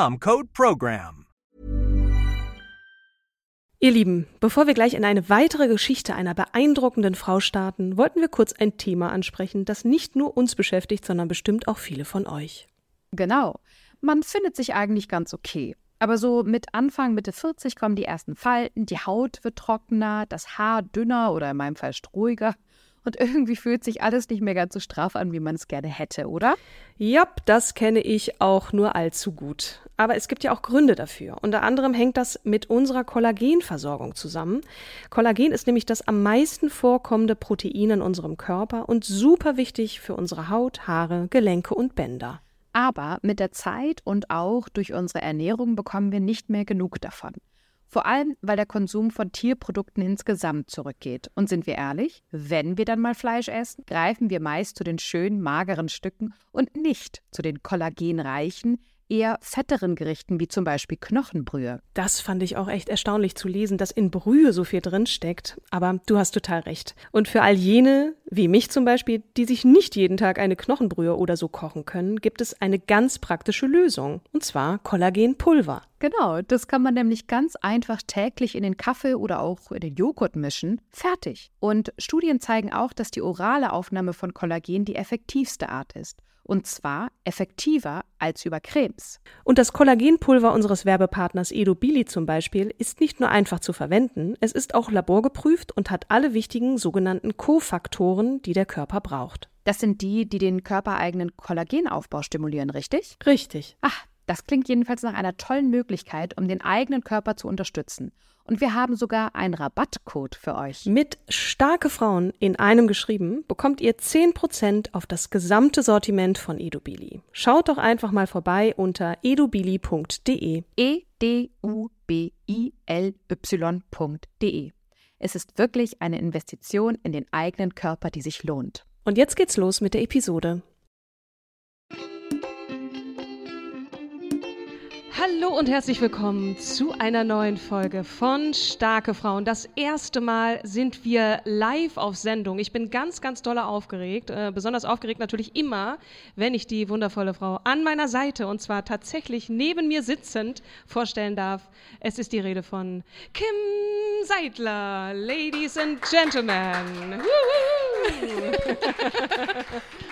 code PROGRAM. Ihr Lieben, bevor wir gleich in eine weitere Geschichte einer beeindruckenden Frau starten, wollten wir kurz ein Thema ansprechen, das nicht nur uns beschäftigt, sondern bestimmt auch viele von euch. Genau. Man findet sich eigentlich ganz okay. Aber so mit Anfang, Mitte 40 kommen die ersten Falten, die Haut wird trockener, das Haar dünner oder in meinem Fall strohiger. Und irgendwie fühlt sich alles nicht mehr ganz so straff an, wie man es gerne hätte, oder? Jap, das kenne ich auch nur allzu gut. Aber es gibt ja auch Gründe dafür. Unter anderem hängt das mit unserer Kollagenversorgung zusammen. Kollagen ist nämlich das am meisten vorkommende Protein in unserem Körper und super wichtig für unsere Haut, Haare, Gelenke und Bänder. Aber mit der Zeit und auch durch unsere Ernährung bekommen wir nicht mehr genug davon. Vor allem, weil der Konsum von Tierprodukten insgesamt zurückgeht. Und sind wir ehrlich, wenn wir dann mal Fleisch essen, greifen wir meist zu den schönen, mageren Stücken und nicht zu den kollagenreichen, eher fetteren Gerichten wie zum Beispiel Knochenbrühe. Das fand ich auch echt erstaunlich zu lesen, dass in Brühe so viel drin steckt. Aber du hast total recht. Und für all jene, wie mich zum Beispiel, die sich nicht jeden Tag eine Knochenbrühe oder so kochen können, gibt es eine ganz praktische Lösung. Und zwar Kollagenpulver. Genau, das kann man nämlich ganz einfach täglich in den Kaffee oder auch in den Joghurt mischen. Fertig. Und Studien zeigen auch, dass die orale Aufnahme von Kollagen die effektivste Art ist. Und zwar effektiver als über Cremes. Und das Kollagenpulver unseres Werbepartners Edobili zum Beispiel ist nicht nur einfach zu verwenden, es ist auch laborgeprüft und hat alle wichtigen sogenannten Kofaktoren, die der Körper braucht. Das sind die, die den körpereigenen Kollagenaufbau stimulieren, richtig? Richtig. Ach, das klingt jedenfalls nach einer tollen Möglichkeit, um den eigenen Körper zu unterstützen. Und wir haben sogar einen Rabattcode für euch. Mit starke Frauen in einem geschrieben bekommt ihr 10% auf das gesamte Sortiment von Edubili. Schaut doch einfach mal vorbei unter edubili.de. E D U B I L Y.de. Es ist wirklich eine Investition in den eigenen Körper, die sich lohnt. Und jetzt geht's los mit der Episode. Hallo und herzlich willkommen zu einer neuen Folge von Starke Frauen. Das erste Mal sind wir live auf Sendung. Ich bin ganz, ganz doll aufgeregt. Äh, besonders aufgeregt natürlich immer, wenn ich die wundervolle Frau an meiner Seite und zwar tatsächlich neben mir sitzend vorstellen darf. Es ist die Rede von Kim Seidler, Ladies and Gentlemen.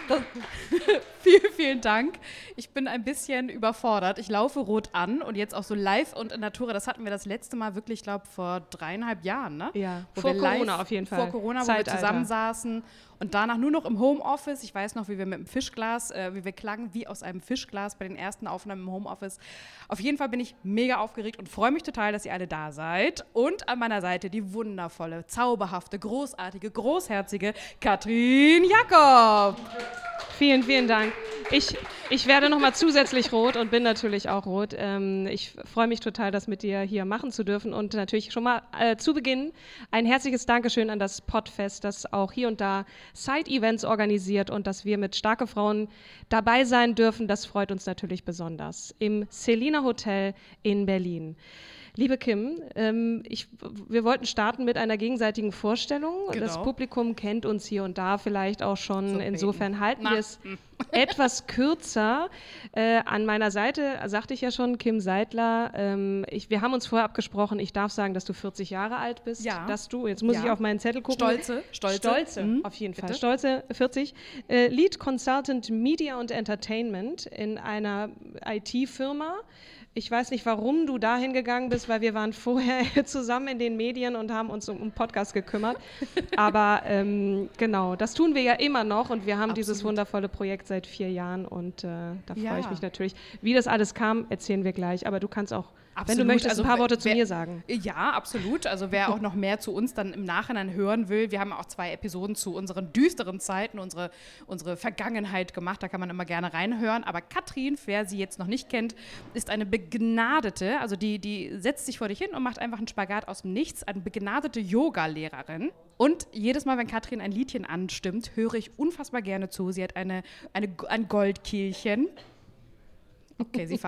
vielen, vielen Dank. Ich bin ein bisschen überfordert. Ich laufe rot an und jetzt auch so live und in Natura. Das hatten wir das letzte Mal wirklich, ich glaube, vor dreieinhalb Jahren, ne? Ja, wo vor Corona live, auf jeden Fall. Vor Corona, wo Zeitalter. wir zusammensaßen und danach nur noch im Homeoffice. Ich weiß noch, wie wir mit dem Fischglas, äh, wie wir klangen wie aus einem Fischglas bei den ersten Aufnahmen im Homeoffice. Auf jeden Fall bin ich mega aufgeregt und freue mich total, dass ihr alle da seid. Und an meiner Seite die wundervolle, zauberhafte, großartige, großherzige Katrin Jakob. Vielen, vielen Dank. Ich, ich werde nochmal zusätzlich rot und bin natürlich auch rot. Ähm, ich freue mich total, das mit dir hier machen zu dürfen und natürlich schon mal äh, zu Beginn ein herzliches Dankeschön an das Podfest, das auch hier und da Side-Events organisiert und dass wir mit starke Frauen dabei sein dürfen. Das freut uns natürlich besonders. Im Selina Hotel in Berlin. Liebe Kim, ähm, ich, wir wollten starten mit einer gegenseitigen Vorstellung. Genau. Das Publikum kennt uns hier und da vielleicht auch schon. So Insofern halten Na. wir es etwas kürzer. Äh, an meiner Seite sagte ich ja schon, Kim Seidler. Ähm, ich, wir haben uns vorher abgesprochen, ich darf sagen, dass du 40 Jahre alt bist. Ja. Dass du, jetzt muss Ja. ich auf meinen Zettel gucken. Stolze, stolze. Stolze, Mhm. auf jeden Fall. Bitte. Stolze 40. Äh, Lead Consultant Media und Entertainment in einer IT-Firma Ich weiß nicht, warum du dahin gegangen bist, weil wir waren vorher zusammen in den Medien und haben uns um, um Podcast gekümmert. Aber ähm, genau, das tun wir ja immer noch und wir haben Absolut. dieses wundervolle Projekt seit vier Jahren und äh, da freue ja. ich mich natürlich. Wie das alles kam, erzählen wir gleich. Aber du kannst auch Absolut. Wenn du möchtest, also, ein paar Worte wer, zu mir sagen. Ja, absolut. Also wer auch noch mehr zu uns dann im Nachhinein hören will, wir haben auch zwei Episoden zu unseren düsteren Zeiten, unsere, unsere Vergangenheit gemacht. Da kann man immer gerne reinhören. Aber Katrin, wer sie jetzt noch nicht kennt, ist eine begnadete, also die, die setzt sich vor dich hin und macht einfach einen Spagat aus dem Nichts, eine begnadete Yoga-Lehrerin. Und jedes Mal, wenn Katrin ein Liedchen anstimmt, höre ich unfassbar gerne zu. Sie hat eine, eine, ein Goldkehlchen. Okay, sie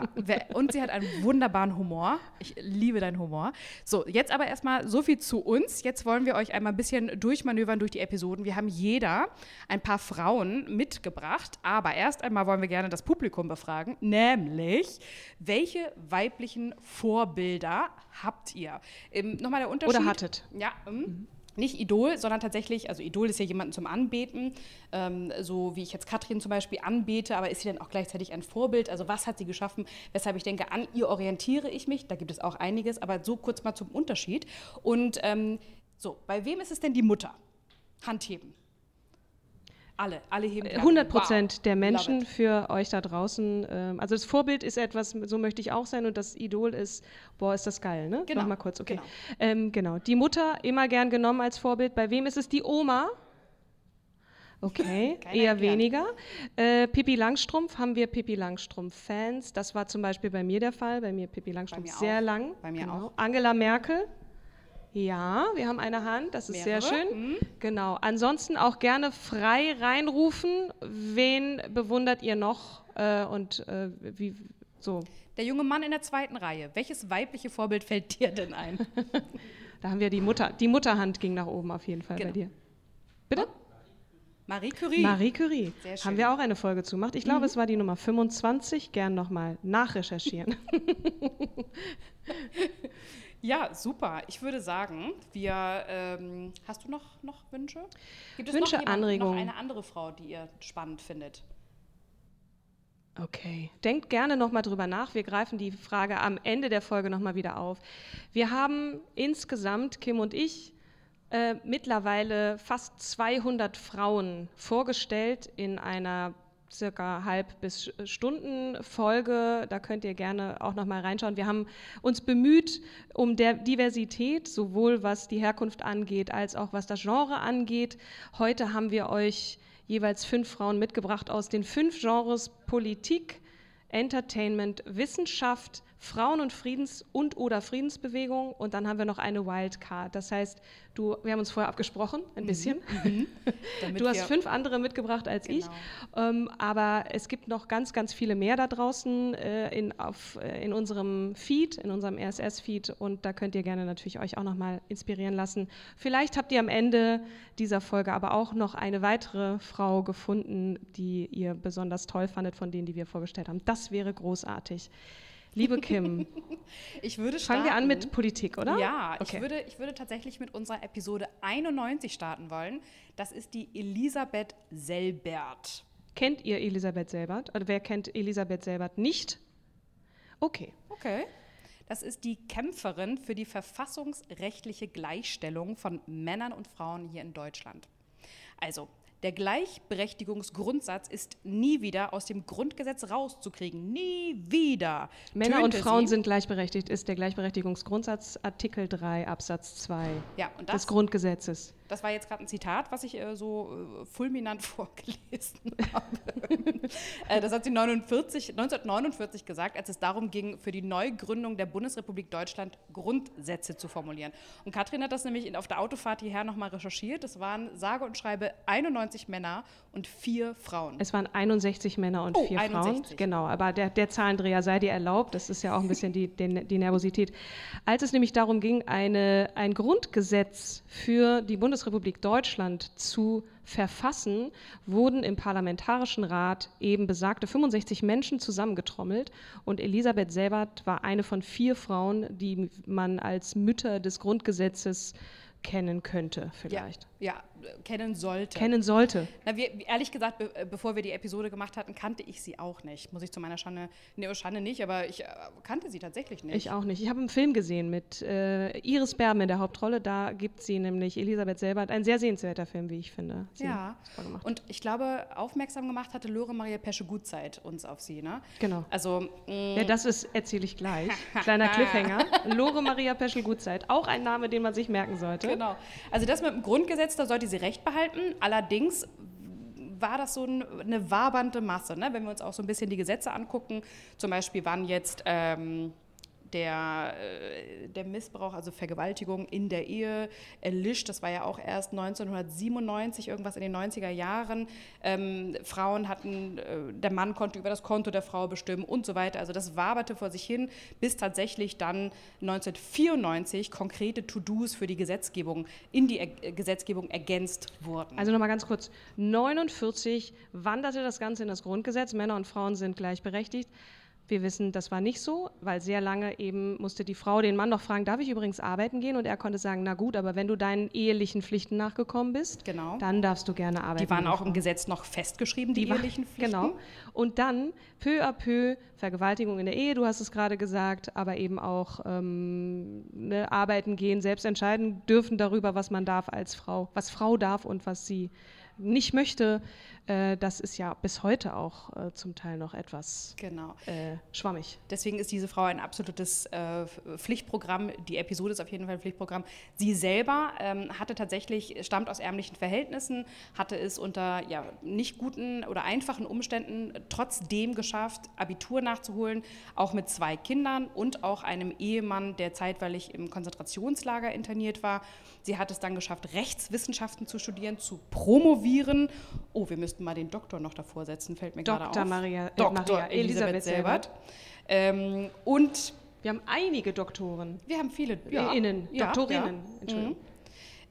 und sie hat einen wunderbaren Humor. Ich liebe deinen Humor. So, jetzt aber erstmal so viel zu uns. Jetzt wollen wir euch einmal ein bisschen durchmanövern durch die Episoden. Wir haben jeder ein paar Frauen mitgebracht, aber erst einmal wollen wir gerne das Publikum befragen, nämlich welche weiblichen Vorbilder habt ihr? Ähm, Nochmal der Unterschied. Oder hattet. Ja. Ähm, mhm nicht Idol, sondern tatsächlich, also Idol ist ja jemanden zum Anbeten, ähm, so wie ich jetzt Katrin zum Beispiel anbete, aber ist sie dann auch gleichzeitig ein Vorbild? Also was hat sie geschaffen, weshalb ich denke, an ihr orientiere ich mich, da gibt es auch einiges, aber so kurz mal zum Unterschied. Und ähm, so, bei wem ist es denn die Mutter? Handheben. Alle, alle heben 100 Prozent wow. der Menschen für euch da draußen. Ähm, also das Vorbild ist etwas, so möchte ich auch sein und das Idol ist, boah, ist das geil, ne? Genau. Mach mal kurz, okay. Genau. Ähm, genau. Die Mutter immer gern genommen als Vorbild. Bei wem ist es die Oma? Okay, eher erklärt. weniger. Äh, Pippi Langstrumpf haben wir Pippi Langstrumpf-Fans. Das war zum Beispiel bei mir der Fall. Bei mir Pippi Langstrumpf mir sehr auch. lang. Bei mir genau. auch. Angela Merkel. Ja, wir haben eine Hand, das ist Mehrere. sehr schön. Mhm. Genau. Ansonsten auch gerne frei reinrufen. Wen bewundert ihr noch äh, und äh, wie so? Der junge Mann in der zweiten Reihe. Welches weibliche Vorbild fällt dir denn ein? da haben wir die Mutter. Die Mutterhand ging nach oben auf jeden Fall genau. bei dir. Bitte? Marie Curie. Marie Curie. Sehr schön. Haben wir auch eine Folge zu gemacht. Ich glaube, mhm. es war die Nummer 25. Gern nochmal nachrecherchieren. Ja, super. Ich würde sagen, wir. Ähm, hast du noch, noch Wünsche? Gibt es Wünsche, noch, jemand, Anregungen. noch eine andere Frau, die ihr spannend findet? Okay. Denkt gerne nochmal drüber nach. Wir greifen die Frage am Ende der Folge nochmal wieder auf. Wir haben insgesamt, Kim und ich, äh, mittlerweile fast 200 Frauen vorgestellt in einer circa halb bis Stunden Folge. Da könnt ihr gerne auch noch mal reinschauen. Wir haben uns bemüht um der Diversität, sowohl was die Herkunft angeht, als auch was das Genre angeht. Heute haben wir euch jeweils fünf Frauen mitgebracht aus den fünf Genres Politik, Entertainment, Wissenschaft, Frauen- und Friedens- und oder Friedensbewegung und dann haben wir noch eine Wildcard. Das heißt, du, wir haben uns vorher abgesprochen, ein mhm. bisschen. Mhm. du hast fünf andere mitgebracht als genau. ich, ähm, aber es gibt noch ganz, ganz viele mehr da draußen äh, in, auf, äh, in unserem Feed, in unserem RSS-Feed und da könnt ihr gerne natürlich euch auch nochmal inspirieren lassen. Vielleicht habt ihr am Ende dieser Folge aber auch noch eine weitere Frau gefunden, die ihr besonders toll fandet von denen, die wir vorgestellt haben. Das wäre großartig. Liebe Kim, ich würde fangen wir an mit Politik, oder? Ja, okay. ich, würde, ich würde tatsächlich mit unserer Episode 91 starten wollen. Das ist die Elisabeth Selbert. Kennt ihr Elisabeth Selbert? Oder wer kennt Elisabeth Selbert nicht? Okay. Okay. Das ist die Kämpferin für die verfassungsrechtliche Gleichstellung von Männern und Frauen hier in Deutschland. Also, der Gleichberechtigungsgrundsatz ist nie wieder aus dem Grundgesetz rauszukriegen. Nie wieder. Männer und Frauen sie. sind gleichberechtigt, ist der Gleichberechtigungsgrundsatz Artikel 3 Absatz 2 ja, des Grundgesetzes. Das war jetzt gerade ein Zitat, was ich äh, so äh, fulminant vorgelesen habe. äh, das hat sie 49, 1949 gesagt, als es darum ging, für die Neugründung der Bundesrepublik Deutschland Grundsätze zu formulieren. Und Katrin hat das nämlich auf der Autofahrt hierher nochmal recherchiert. Es waren sage und schreibe 91 Männer und vier Frauen. Es waren 61 Männer und oh, vier 61. Frauen. Genau, aber der, der Zahlendreher sei dir erlaubt. Das ist ja auch ein bisschen die, die, die Nervosität. Als es nämlich darum ging, eine, ein Grundgesetz für die Bundesrepublik Bundesrepublik Deutschland zu verfassen, wurden im Parlamentarischen Rat eben besagte 65 Menschen zusammengetrommelt und Elisabeth Selbert war eine von vier Frauen, die man als Mütter des Grundgesetzes kennen könnte vielleicht. Ja. Ja, kennen sollte. Kennen sollte. Na, wir, ehrlich gesagt, be äh, bevor wir die Episode gemacht hatten, kannte ich sie auch nicht. Muss ich zu meiner Schande, ne, Schande nicht, aber ich äh, kannte sie tatsächlich nicht. Ich auch nicht. Ich habe einen Film gesehen mit äh, Iris Berben in der Hauptrolle. Da gibt sie nämlich Elisabeth Selbert. Ein sehr sehenswerter Film, wie ich finde. Sie ja. Und ich glaube, aufmerksam gemacht hatte Lore Maria Pesche Gutzeit uns auf sie, ne? Genau. Also. Mm. Ja, das ist, erzähle ich gleich. Kleiner Cliffhanger. Lore Maria Peschel Gutzeit. Auch ein Name, den man sich merken sollte. Genau. Also das mit dem Grundgesetz, da sollte sie recht behalten. Allerdings war das so eine wabernde Masse. Ne? Wenn wir uns auch so ein bisschen die Gesetze angucken, zum Beispiel wann jetzt ähm, der, äh, der Missbrauch, also Vergewaltigung in der Ehe erlischt. Das war ja auch erst 1997, irgendwas in den 90er Jahren. Ähm, Frauen hatten, äh, der Mann konnte über das Konto der Frau bestimmen und so weiter. Also das waberte vor sich hin, bis tatsächlich dann 1994 konkrete To-Dos für die Gesetzgebung in die er Gesetzgebung ergänzt wurden. Also nochmal ganz kurz, 49 wanderte das Ganze in das Grundgesetz, Männer und Frauen sind gleichberechtigt. Wir wissen, das war nicht so, weil sehr lange eben musste die Frau den Mann noch fragen, darf ich übrigens arbeiten gehen? Und er konnte sagen, na gut, aber wenn du deinen ehelichen Pflichten nachgekommen bist, genau. dann darfst du gerne arbeiten. Die waren auch im Gesetz noch festgeschrieben, die, die ehelichen Pflichten. Genau. Und dann peu à peu Vergewaltigung in der Ehe, du hast es gerade gesagt, aber eben auch ähm, ne, arbeiten gehen, selbst entscheiden dürfen darüber, was man darf als Frau, was Frau darf und was sie nicht möchte, äh, das ist ja bis heute auch äh, zum Teil noch etwas genau. äh, schwammig. Deswegen ist diese Frau ein absolutes äh, Pflichtprogramm. Die Episode ist auf jeden Fall ein Pflichtprogramm. Sie selber ähm, hatte tatsächlich, stammt aus ärmlichen Verhältnissen, hatte es unter ja, nicht guten oder einfachen Umständen trotzdem geschafft, Abitur nachzuholen, auch mit zwei Kindern und auch einem Ehemann, der zeitweilig im Konzentrationslager interniert war. Sie hat es dann geschafft, Rechtswissenschaften zu studieren, zu promovieren. Oh, wir müssten mal den Doktor noch davor setzen, fällt mir gerade auf. Dr. Maria, äh, Dr. Maria Elisabeth, Elisabeth Selbert. Ähm, und wir haben einige Doktoren. Wir haben viele ja. Innen, Doktorinnen. Ja, Entschuldigung. Mhm.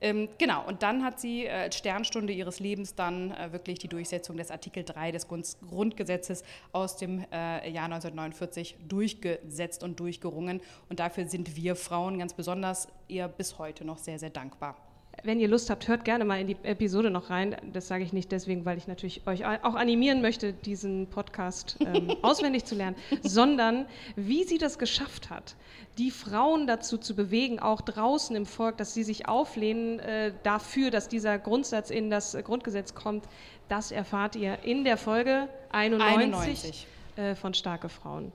Ähm, genau, und dann hat sie äh, als Sternstunde ihres Lebens dann äh, wirklich die Durchsetzung des Artikel 3 des Grundgesetzes aus dem äh, Jahr 1949 durchgesetzt und durchgerungen. Und dafür sind wir Frauen ganz besonders ihr bis heute noch sehr, sehr dankbar wenn ihr Lust habt, hört gerne mal in die Episode noch rein. Das sage ich nicht deswegen, weil ich natürlich euch auch animieren möchte, diesen Podcast ähm, auswendig zu lernen, sondern wie sie das geschafft hat, die Frauen dazu zu bewegen, auch draußen im Volk, dass sie sich auflehnen äh, dafür, dass dieser Grundsatz in das Grundgesetz kommt. Das erfahrt ihr in der Folge 91, 91. Äh, von Starke Frauen.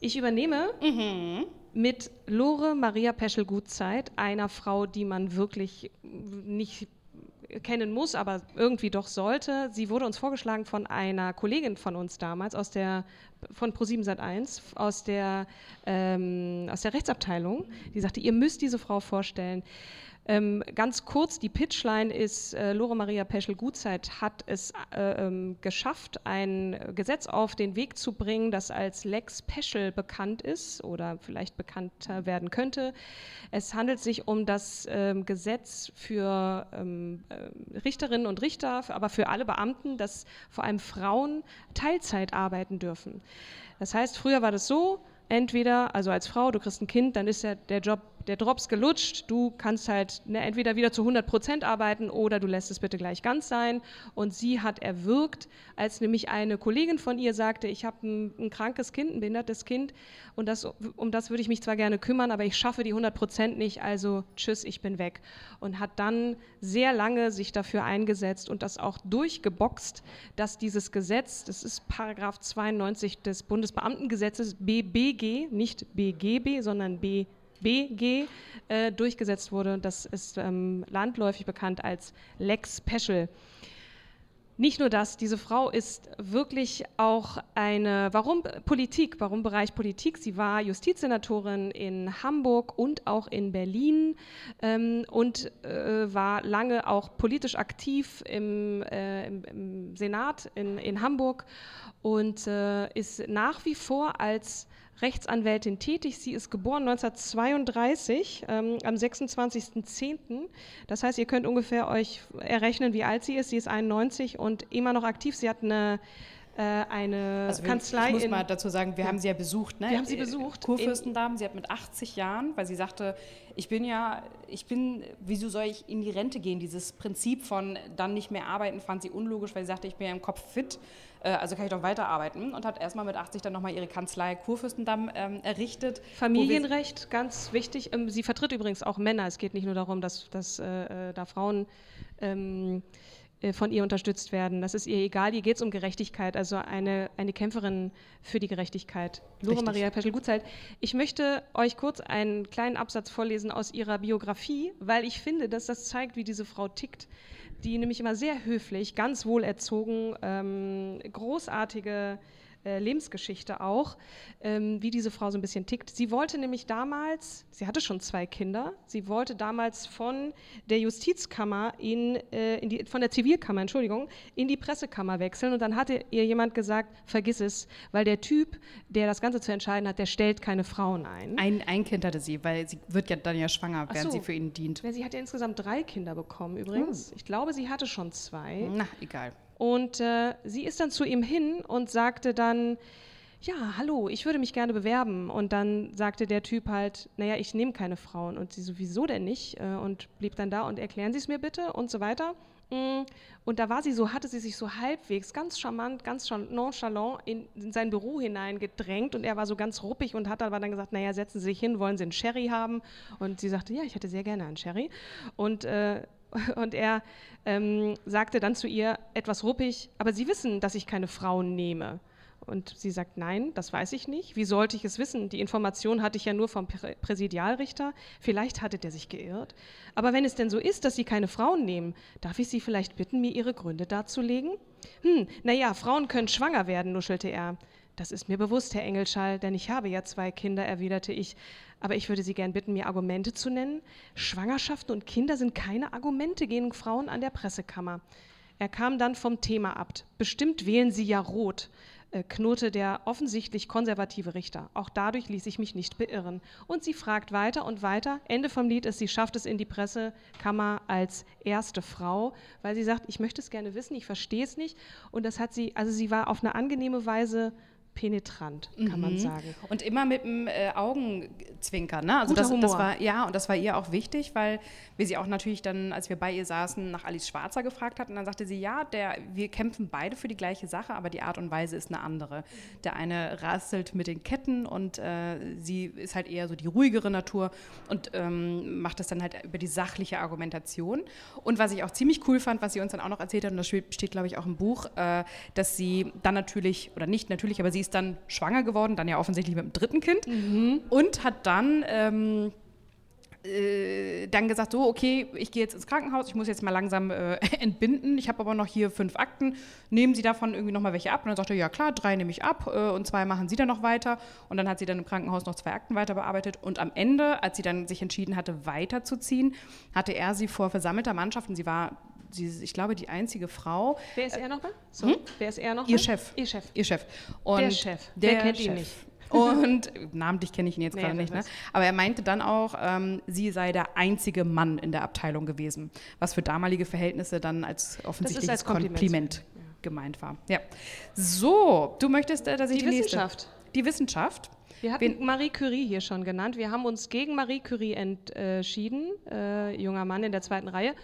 Ich übernehme. Mhm mit Lore Maria Peschel-Gutzeit, einer Frau, die man wirklich nicht kennen muss, aber irgendwie doch sollte. Sie wurde uns vorgeschlagen von einer Kollegin von uns damals aus der von Pro7 Sat1 aus der ähm, aus der Rechtsabteilung. Die sagte, ihr müsst diese Frau vorstellen. Ähm, ganz kurz, die Pitchline ist, äh, Lore Maria Peschel-Gutzeit hat es äh, ähm, geschafft, ein Gesetz auf den Weg zu bringen, das als Lex Peschel bekannt ist oder vielleicht bekannter werden könnte. Es handelt sich um das ähm, Gesetz für ähm, äh, Richterinnen und Richter, aber für alle Beamten, dass vor allem Frauen Teilzeit arbeiten dürfen. Das heißt, früher war das so, entweder, also als Frau, du kriegst ein Kind, dann ist ja der Job der Drops gelutscht, du kannst halt ne, entweder wieder zu 100 Prozent arbeiten oder du lässt es bitte gleich ganz sein. Und sie hat erwürgt, als nämlich eine Kollegin von ihr sagte, ich habe ein, ein, krankes Kind, ein behindertes Kind und das, um das würde ich mich zwar gerne kümmern, aber ich schaffe die 100 Prozent nicht, also tschüss, ich bin weg. Und hat dann sehr lange sich dafür eingesetzt und das auch durchgeboxt, dass dieses Gesetz, das ist Paragraph 92 des Bundesbeamtengesetzes BBG, nicht BGB, sondern BGB, BG äh, durchgesetzt wurde. Das ist ähm, landläufig bekannt als Lex Special. Nicht nur das, diese Frau ist wirklich auch eine, warum Politik, warum Bereich Politik? Sie war Justizsenatorin in Hamburg und auch in Berlin ähm, und äh, war lange auch politisch aktiv im, äh, im, im Senat in, in Hamburg und äh, ist nach wie vor als Rechtsanwältin tätig. Sie ist geboren 1932 ähm, am 26.10. Das heißt, ihr könnt ungefähr euch errechnen, wie alt sie ist. Sie ist 91 und immer noch aktiv. Sie hat eine äh, eine Also Kanzlei ich muss mal dazu sagen, wir Ja. haben sie ja besucht. Ne? Wir haben sie Äh, besucht. Kurfürstendamen, sie hat mit 80 Jahren, weil sie sagte, ich bin ja, ich bin, wieso soll ich in die Rente gehen? Dieses Prinzip von dann nicht mehr arbeiten fand sie unlogisch, weil sie sagte, ich bin ja im Kopf fit, also kann ich doch weiterarbeiten. Und hat erstmal mit 80 dann nochmal ihre Kanzlei Kurfürstendamm ähm, errichtet. Familienrecht, ganz wichtig. Ähm, Sie vertritt übrigens auch Männer. Es geht nicht nur darum, dass, dass äh, äh, da Frauen ähm, äh, von ihr unterstützt werden. Das ist ihr egal. Ihr geht es um Gerechtigkeit, also eine, eine Kämpferin für die Gerechtigkeit. Lore Richtig. Maria Peschel-Gutzeit. Ich möchte euch kurz einen kleinen Absatz vorlesen aus ihrer Biografie, weil ich finde, dass das zeigt, wie diese Frau tickt. Die nämlich immer sehr höflich, ganz wohlerzogen, ähm, großartige äh, Lebensgeschichte auch, ähm, wie diese Frau so ein bisschen tickt. Sie wollte nämlich damals, sie hatte schon zwei Kinder, sie wollte damals von der Justizkammer in, äh, in die, von der Zivilkammer, Entschuldigung, in die Pressekammer wechseln und dann hatte ihr jemand gesagt, vergiss es, weil der Typ, der das Ganze zu entscheiden hat, der stellt keine Frauen ein. Ein, ein Kind hatte sie, weil sie wird ja dann ja schwanger, während so. sie für ihn dient. Sie hat ja insgesamt drei Kinder bekommen übrigens. Ich glaube, sie hatte schon zwei. Na, egal. Und äh, sie ist dann zu ihm hin und sagte dann, ja, hallo, ich würde mich gerne bewerben. Und dann sagte der Typ halt, naja, ich nehme keine Frauen. Und sie so, wieso denn nicht? Äh, und blieb dann da und erklären Sie es mir bitte und so weiter. Mm, Und da war sie so, hatte sie sich so halbwegs ganz charmant, ganz chal- nonchalant in, in sein Büro hineingedrängt und er war so ganz ruppig und hat aber dann gesagt, naja, setzen Sie sich hin, wollen Sie einen Sherry haben? Und sie sagte, ja, ich hätte sehr gerne einen Sherry. Und äh, und er ähm, sagte dann zu ihr etwas ruppig, aber Sie wissen, dass ich keine Frauen nehme. Und sie sagt, nein, das weiß ich nicht. Wie sollte ich es wissen? Die Information hatte ich ja nur vom Prä Präsidialrichter. Vielleicht hatte der sich geirrt. Aber wenn es denn so ist, dass Sie keine Frauen nehmen, darf ich Sie vielleicht bitten, mir Ihre Gründe darzulegen? Hm, naja, Frauen können schwanger werden, nuschelte er. Das ist mir bewusst, Herr Engelschall, denn ich habe ja zwei Kinder, erwiderte ich. Aber ich würde Sie gern bitten, mir Argumente zu nennen. Schwangerschaften und Kinder sind keine Argumente gegen Frauen an der Pressekammer. Er kam dann vom Thema ab. Bestimmt wählen Sie ja rot, äh, knurrte der offensichtlich konservative Richter. Auch dadurch ließ ich mich nicht beirren. Und sie fragt weiter und weiter. Ende vom Lied ist, sie schafft es in die Pressekammer als erste Frau, weil sie sagt, ich möchte es gerne wissen, ich verstehe es nicht. Und das hat sie, also sie war auf eine angenehme Weise penetrant, kann man sagen. Und immer mit dem äh, Augenzwinkern, ne? Also Guter das, das Humor. war ja und das war ihr auch wichtig, weil wir sie auch natürlich dann, als wir bei ihr saßen, nach Alice Schwarzer gefragt hatten, dann sagte sie, ja, der, wir kämpfen beide für die gleiche Sache, aber die Art und Weise ist eine andere. Der eine rasselt mit den Ketten und äh, sie ist halt eher so die ruhigere Natur und ähm, macht das dann halt über die sachliche Argumentation. Und was ich auch ziemlich cool fand, was sie uns dann auch noch erzählt hat, und das steht steht, glaube ich, auch im Buch, äh, dass sie dann natürlich, oder nicht natürlich, aber sie ist dann schwanger geworden, dann ja offensichtlich mit dem dritten Kind und hat dann ähm, äh, dann gesagt, so, okay, ich gehe jetzt ins Krankenhaus, ich muss jetzt mal langsam äh, entbinden, ich habe aber noch hier fünf Akten, nehmen Sie davon irgendwie noch mal welche ab? Und dann sagte er, ja klar, drei nehme ich ab äh, und zwei machen Sie dann noch weiter. Und dann hat sie dann im Krankenhaus noch zwei Akten weiter bearbeitet und am Ende, als sie dann sich entschieden hatte, weiterzuziehen, hatte er sie vor versammelter Mannschaft und sie war, sie, ich glaube, die einzige Frau, Wer ist er nochmal? So, wer ist er nochmal? Ihr Chef. Ihr Chef. Ihr Chef. Und Der Chef. Wer Der kennt ihn Chef. nicht? Und namentlich kenne ich ihn jetzt Nee, gerade nicht, ne? aber er meinte dann auch, ähm, sie sei der einzige Mann in der Abteilung gewesen, was für damalige Verhältnisse dann als offensichtliches als Kompliment. Kompliment, gemeint war. Ja. So, du möchtest, äh, dass ich Die die, Wissenschaft. Nächste, die Wissenschaft. Wir hatten Marie Curie hier schon genannt. Wir haben uns gegen Marie Curie entschieden, äh, junger Mann in der zweiten Reihe,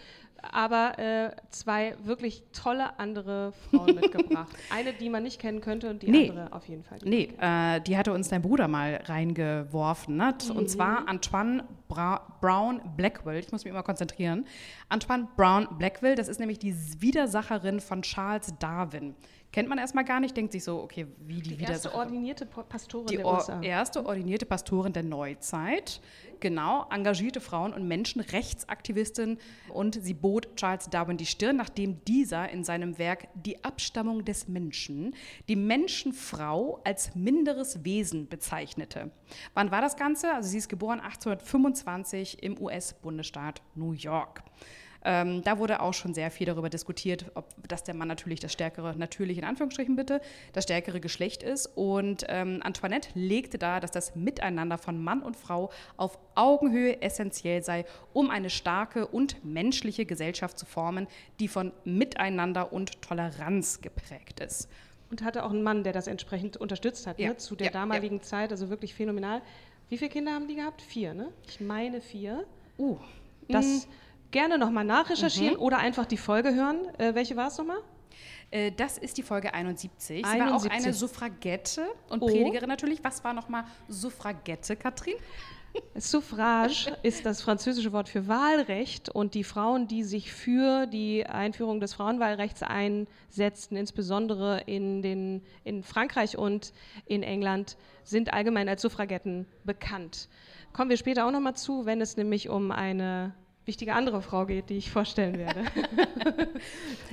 aber äh, zwei wirklich tolle andere Frauen mitgebracht. Eine, die man nicht kennen könnte und die Nee. andere auf jeden Fall. Nee, äh, die hatte uns dein Bruder mal reingeworfen. Ne? Mhm. Und zwar Antoine Bra Brown Blackwell. Ich muss mich immer konzentrieren. Antoine Brown Blackwell, das ist nämlich die Widersacherin von Charles Darwin. Kennt man erstmal gar nicht, denkt sich so, okay, wie die, Die erste ordinierte Pastorin Die der USA. erste ordinierte Pastorin der Neuzeit. Genau, engagierte Frauen- und Menschenrechtsaktivistin. Und sie bot Charles Darwin die Stirn, nachdem dieser in seinem Werk Die Abstammung des Menschen die Menschenfrau als minderes Wesen bezeichnete. Wann war das Ganze? Also sie ist geboren 1825 im US-Bundesstaat New York. Ähm, da wurde auch schon sehr viel darüber diskutiert, ob dass der Mann natürlich das stärkere, natürlich in Anführungsstrichen bitte, das stärkere Geschlecht ist. Und ähm, Antoinette legte dar, dass das Miteinander von Mann und Frau auf Augenhöhe essentiell sei, um eine starke und menschliche Gesellschaft zu formen, die von Miteinander und Toleranz geprägt ist. und hatte auch einen Mann, der das entsprechend unterstützt hat, Ja, ne? zu der ja, damaligen Zeit, also wirklich phänomenal. Wie viele Kinder haben die gehabt? Vier, ne? Ich meine vier. Uh, Das gerne nochmal nachrecherchieren Mhm. oder einfach die Folge hören. Äh, welche war es nochmal? Äh, Das ist die Folge 71. Sie war auch 71. eine Suffragette und Oh. Predigerin natürlich. Was war nochmal Suffragette, Katrin? Suffrage ist das französische Wort für Wahlrecht und die Frauen, die sich für die Einführung des Frauenwahlrechts einsetzten, insbesondere in, den, in Frankreich und in England, sind allgemein als Suffragetten bekannt. Kommen wir später auch nochmal zu, wenn es nämlich um eine wichtige andere Frau geht, die ich vorstellen werde.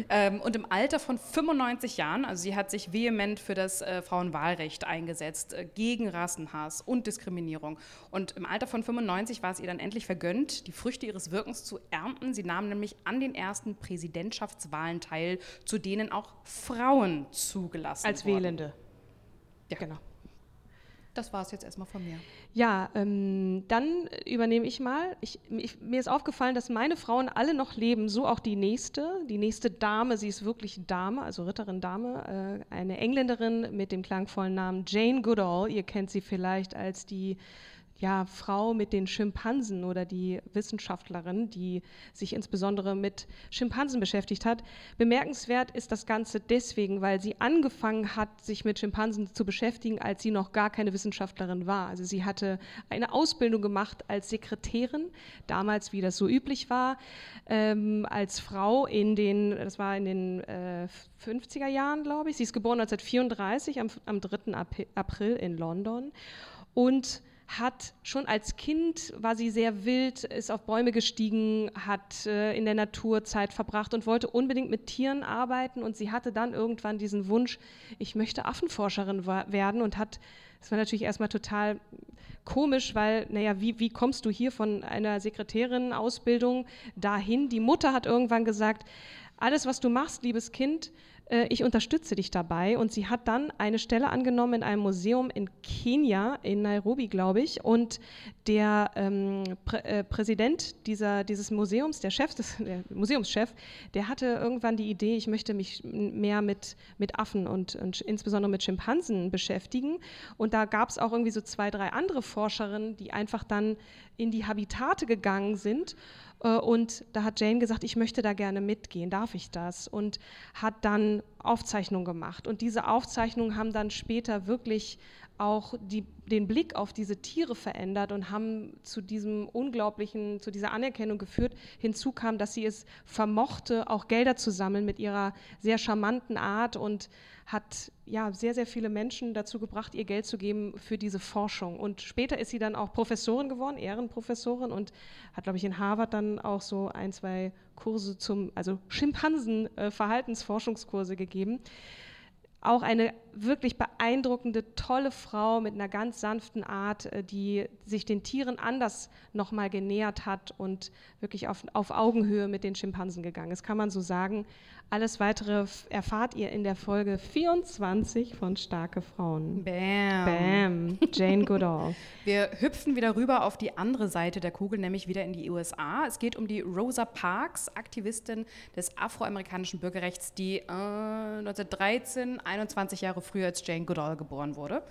Ähm, und im Alter von 95 Jahren, also sie hat sich vehement für das äh, Frauenwahlrecht eingesetzt, äh, gegen Rassenhass und Diskriminierung. Und im Alter von 95 war es ihr dann endlich vergönnt, die Früchte ihres Wirkens zu ernten. Sie nahm nämlich an den ersten Präsidentschaftswahlen teil, zu denen auch Frauen zugelassen als wurden. Wählende. Ja. Genau. Das war es jetzt erstmal von mir. Ja, ähm, dann übernehme ich mal. Ich, ich, mir ist aufgefallen, dass meine Frauen alle noch leben, so auch die nächste. Die nächste Dame, sie ist wirklich Dame, also Ritterin Dame, äh, eine Engländerin mit dem klangvollen Namen Jane Goodall. Ihr kennt sie vielleicht als die ja, Frau mit den Schimpansen oder die Wissenschaftlerin, die sich insbesondere mit Schimpansen beschäftigt hat. Bemerkenswert ist das Ganze deswegen, weil sie angefangen hat, sich mit Schimpansen zu beschäftigen, als sie noch gar keine Wissenschaftlerin war. Also sie hatte eine Ausbildung gemacht als Sekretärin, damals, wie das so üblich war, ähm, als Frau in den, das war in den äh, 50er Jahren, glaube ich. Sie ist geboren 1934 am, am 3. Ap- April in London und hat schon als Kind war sie sehr wild, ist auf Bäume gestiegen, hat äh, in der Natur Zeit verbracht und wollte unbedingt mit Tieren arbeiten und sie hatte dann irgendwann diesen Wunsch, ich möchte Affenforscherin werden und hat, das war natürlich erstmal total komisch, weil, naja, wie, wie kommst du hier von einer Sekretärin-Ausbildung dahin? Die Mutter hat irgendwann gesagt, alles, was du machst, liebes Kind, äh, ich unterstütze dich dabei. Und sie hat dann eine Stelle angenommen in einem Museum in Kenia, in Nairobi, glaube ich. Und der ähm, Prä äh, Präsident dieser, dieses Museums, der Chef, des, der Museumschef, der hatte irgendwann die Idee, ich möchte mich mehr mit, mit Affen und, und insbesondere mit Schimpansen beschäftigen. Und da gab es auch irgendwie so zwei, drei andere Forscherinnen, die einfach dann in die Habitate gegangen sind äh, Und da hat Jane gesagt, ich möchte da gerne mitgehen, darf ich das? Und hat dann Aufzeichnungen gemacht. Und diese Aufzeichnungen haben dann später wirklich auch die, den Blick auf diese Tiere verändert und haben zu diesem unglaublichen, zu dieser Anerkennung geführt. Hinzu kam, dass sie es vermochte, auch Gelder zu sammeln mit ihrer sehr charmanten Art und hat ja sehr, sehr viele Menschen dazu gebracht, ihr Geld zu geben für diese Forschung. Und später ist sie dann auch Professorin geworden, Ehrenprofessorin und hat, glaube ich, in Harvard dann auch so ein, zwei Kurse zum, also Schimpansen-Verhaltensforschungskurse gegeben. Auch eine wirklich beeindruckende, tolle Frau mit einer ganz sanften Art, äh, die sich den Tieren anders nochmal genähert hat und wirklich auf, auf Augenhöhe mit den Schimpansen gegangen ist, kann man so sagen. Alles Weitere erfahrt ihr in der Folge 24 von Starke Frauen. Bam. Bam, Jane Goodall. Wir hüpfen wieder rüber auf die andere Seite der Kugel, nämlich wieder in die USA. Es geht um die Rosa Parks, Aktivistin des afroamerikanischen Bürgerrechts, die äh, 1913, 21 Jahre früher als Jane Goodall geboren wurde.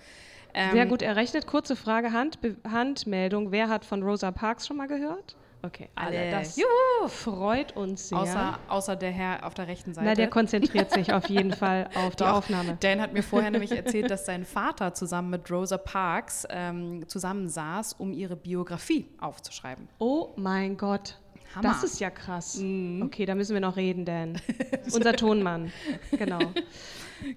Ähm, Sehr gut errechnet. Kurze Frage, Hand, Handmeldung. Wer hat von Rosa Parks schon mal gehört? Okay, alle. Alle. Das Juhu! freut uns sehr. Außer, außer der Herr auf der rechten Seite. Na, der konzentriert sich auf jeden Fall auf die Doch. Aufnahme. Dan hat mir vorher nämlich erzählt, dass sein Vater zusammen mit Rosa Parks ähm, zusammensaß, um ihre Biografie aufzuschreiben. Oh mein Gott. Hammer. Mhm. Das ist ja krass. Okay, da müssen wir noch reden, Dan. Unser Tonmann. Genau.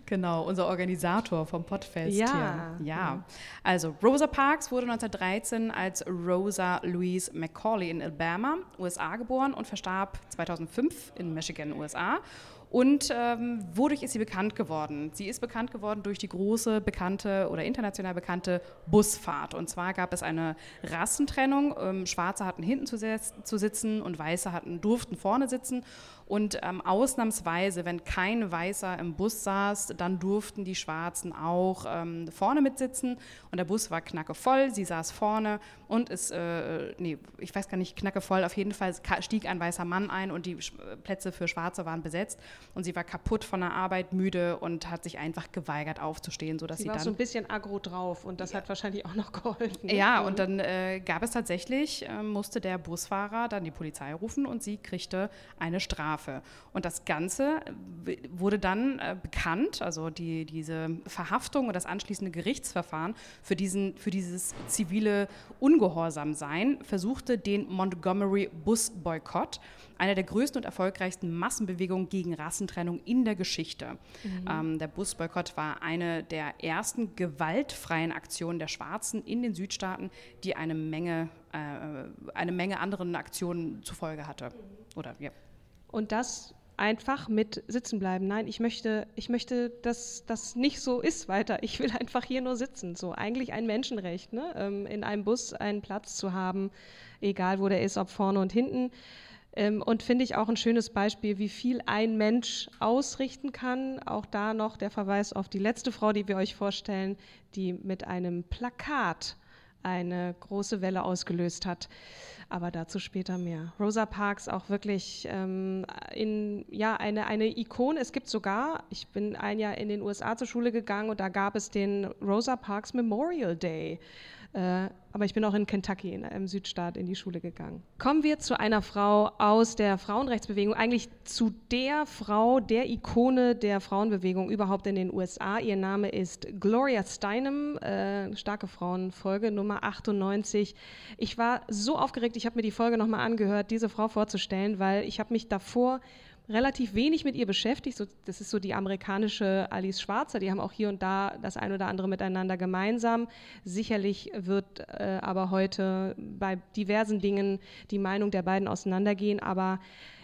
Genau, unser Organisator vom Podfest Ja. hier. Ja. Also Rosa Parks wurde 1913 als Rosa Louise McCauley in Alabama, USA geboren und verstarb 2005 in Michigan, USA. Und ähm, wodurch ist sie bekannt geworden? Sie ist bekannt geworden durch die große, bekannte oder international bekannte Busfahrt. Und zwar gab es eine Rassentrennung. Ähm, Schwarze hatten hinten zu, zu sitzen und Weiße hatten, durften vorne sitzen. Und ähm, ausnahmsweise, wenn kein Weißer im Bus saß, dann durften die Schwarzen auch ähm, vorne mitsitzen. Und der Bus war knackevoll, sie saß vorne und es, äh, nee, ich weiß gar nicht, knackevoll, auf jeden Fall stieg ein weißer Mann ein und die Plätze für Schwarze waren besetzt. und sie war kaputt von der Arbeit, müde und hat sich einfach geweigert aufzustehen, sodass sie, sie war dann so ein bisschen aggro drauf und das hat wahrscheinlich auch noch geholfen. ja, Mhm. und dann äh, gab es tatsächlich, äh, musste der Busfahrer dann die Polizei rufen und sie kriegte eine Strafe. Und das Ganze w- wurde dann äh, bekannt, also die, diese Verhaftung und das anschließende Gerichtsverfahren für, diesen, für dieses zivile Ungehorsamsein versuchte den Montgomery Busboykott, einer der größten und erfolgreichsten Massenbewegungen gegen Rassentrennung in der Geschichte. Ähm, der Busboykott war eine der ersten gewaltfreien Aktionen der Schwarzen in den Südstaaten, die eine Menge, äh, eine Menge anderen Aktionen zur Folge hatte. Oder ja. Und das einfach mit sitzen bleiben. Nein, ich möchte, ich möchte, dass das nicht so ist weiter. Ich will einfach hier nur sitzen. So eigentlich ein Menschenrecht, ne? ähm, in einem Bus einen Platz zu haben, egal wo der ist, ob vorne und hinten. Ähm, und finde ich auch ein schönes Beispiel, wie viel ein Mensch ausrichten kann. Auch da noch der Verweis auf die letzte Frau, die wir euch vorstellen, die mit einem Plakat eine große Welle ausgelöst hat. Aber dazu später mehr. Rosa Parks auch wirklich ähm, in, ja, eine, eine Ikone. Es gibt sogar, ich bin ein Jahr in den USA zur Schule gegangen und da gab es den Rosa Parks Memorial Day. Äh, aber ich bin auch in Kentucky, in einem Südstaat, in die Schule gegangen. Kommen wir zu einer Frau aus der Frauenrechtsbewegung, eigentlich zu der Frau, der Ikone der Frauenbewegung überhaupt in den USA. Ihr Name ist Gloria Steinem, äh, starke Frauenfolge Nummer 98. Ich war so aufgeregt, ich habe mir die Folge nochmal angehört, diese Frau vorzustellen, weil ich habe mich davor relativ wenig mit ihr beschäftigt. So, das ist so die amerikanische Alice Schwarzer. Die haben auch hier und da das ein oder andere miteinander gemeinsam. Sicherlich wird äh, aber heute bei diversen Dingen die Meinung der beiden auseinandergehen. Aber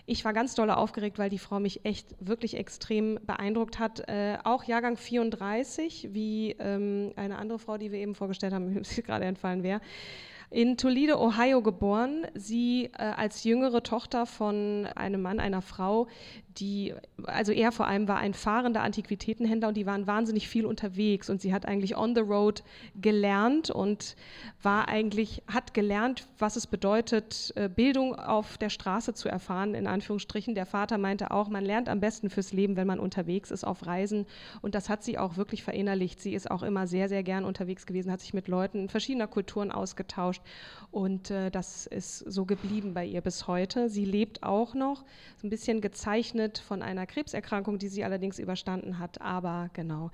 ich war ganz doll aufgeregt, weil die Frau mich echt wirklich extrem beeindruckt hat. Äh, auch Jahrgang 34, wie ähm, eine andere Frau, die wir eben vorgestellt haben, mir gerade entfallen wer in Toledo, Ohio geboren. Sie äh, als jüngere Tochter von einem Mann, einer Frau, die, also er vor allem war ein fahrender Antiquitätenhändler und die waren wahnsinnig viel unterwegs und sie hat eigentlich on the road gelernt und war eigentlich, hat gelernt, was es bedeutet, äh, Bildung auf der Straße zu erfahren, in Anführungsstrichen. Der Vater meinte auch, man lernt am besten fürs Leben, wenn man unterwegs ist auf Reisen und das hat sie auch wirklich verinnerlicht. Sie ist auch immer sehr, sehr gern unterwegs gewesen, hat sich mit Leuten verschiedener Kulturen ausgetauscht und äh, das ist so geblieben bei ihr bis heute. Sie lebt auch noch, so ein bisschen gezeichnet von einer Krebserkrankung, die sie allerdings überstanden hat, aber genau.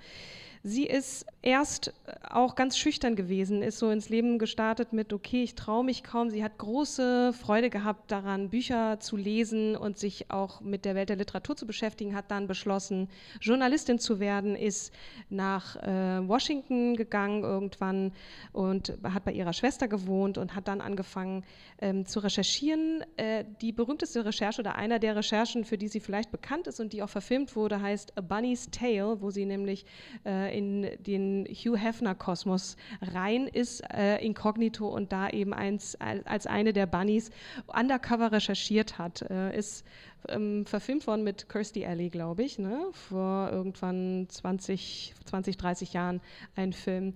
Sie ist erst auch ganz schüchtern gewesen, ist so ins Leben gestartet mit, okay, ich traue mich kaum. Sie hat große Freude gehabt daran, Bücher zu lesen und sich auch mit der Welt der Literatur zu beschäftigen, hat dann beschlossen, Journalistin zu werden, ist nach äh, Washington gegangen irgendwann und hat bei ihrer Schwester gewohnt und hat dann angefangen ähm, zu recherchieren. Äh, die berühmteste Recherche oder einer der Recherchen, für die sie vielleicht bekannt ist und die auch verfilmt wurde, heißt A Bunny's Tale, wo sie nämlich äh, in den Hugh Hefner-Kosmos rein ist, äh, inkognito und da eben eins, als eine der Bunnies undercover recherchiert hat. Äh, ist ähm, verfilmt worden mit Kirstie Alley, glaube ich, ne? vor irgendwann 20, 20, 30 Jahren ein Film.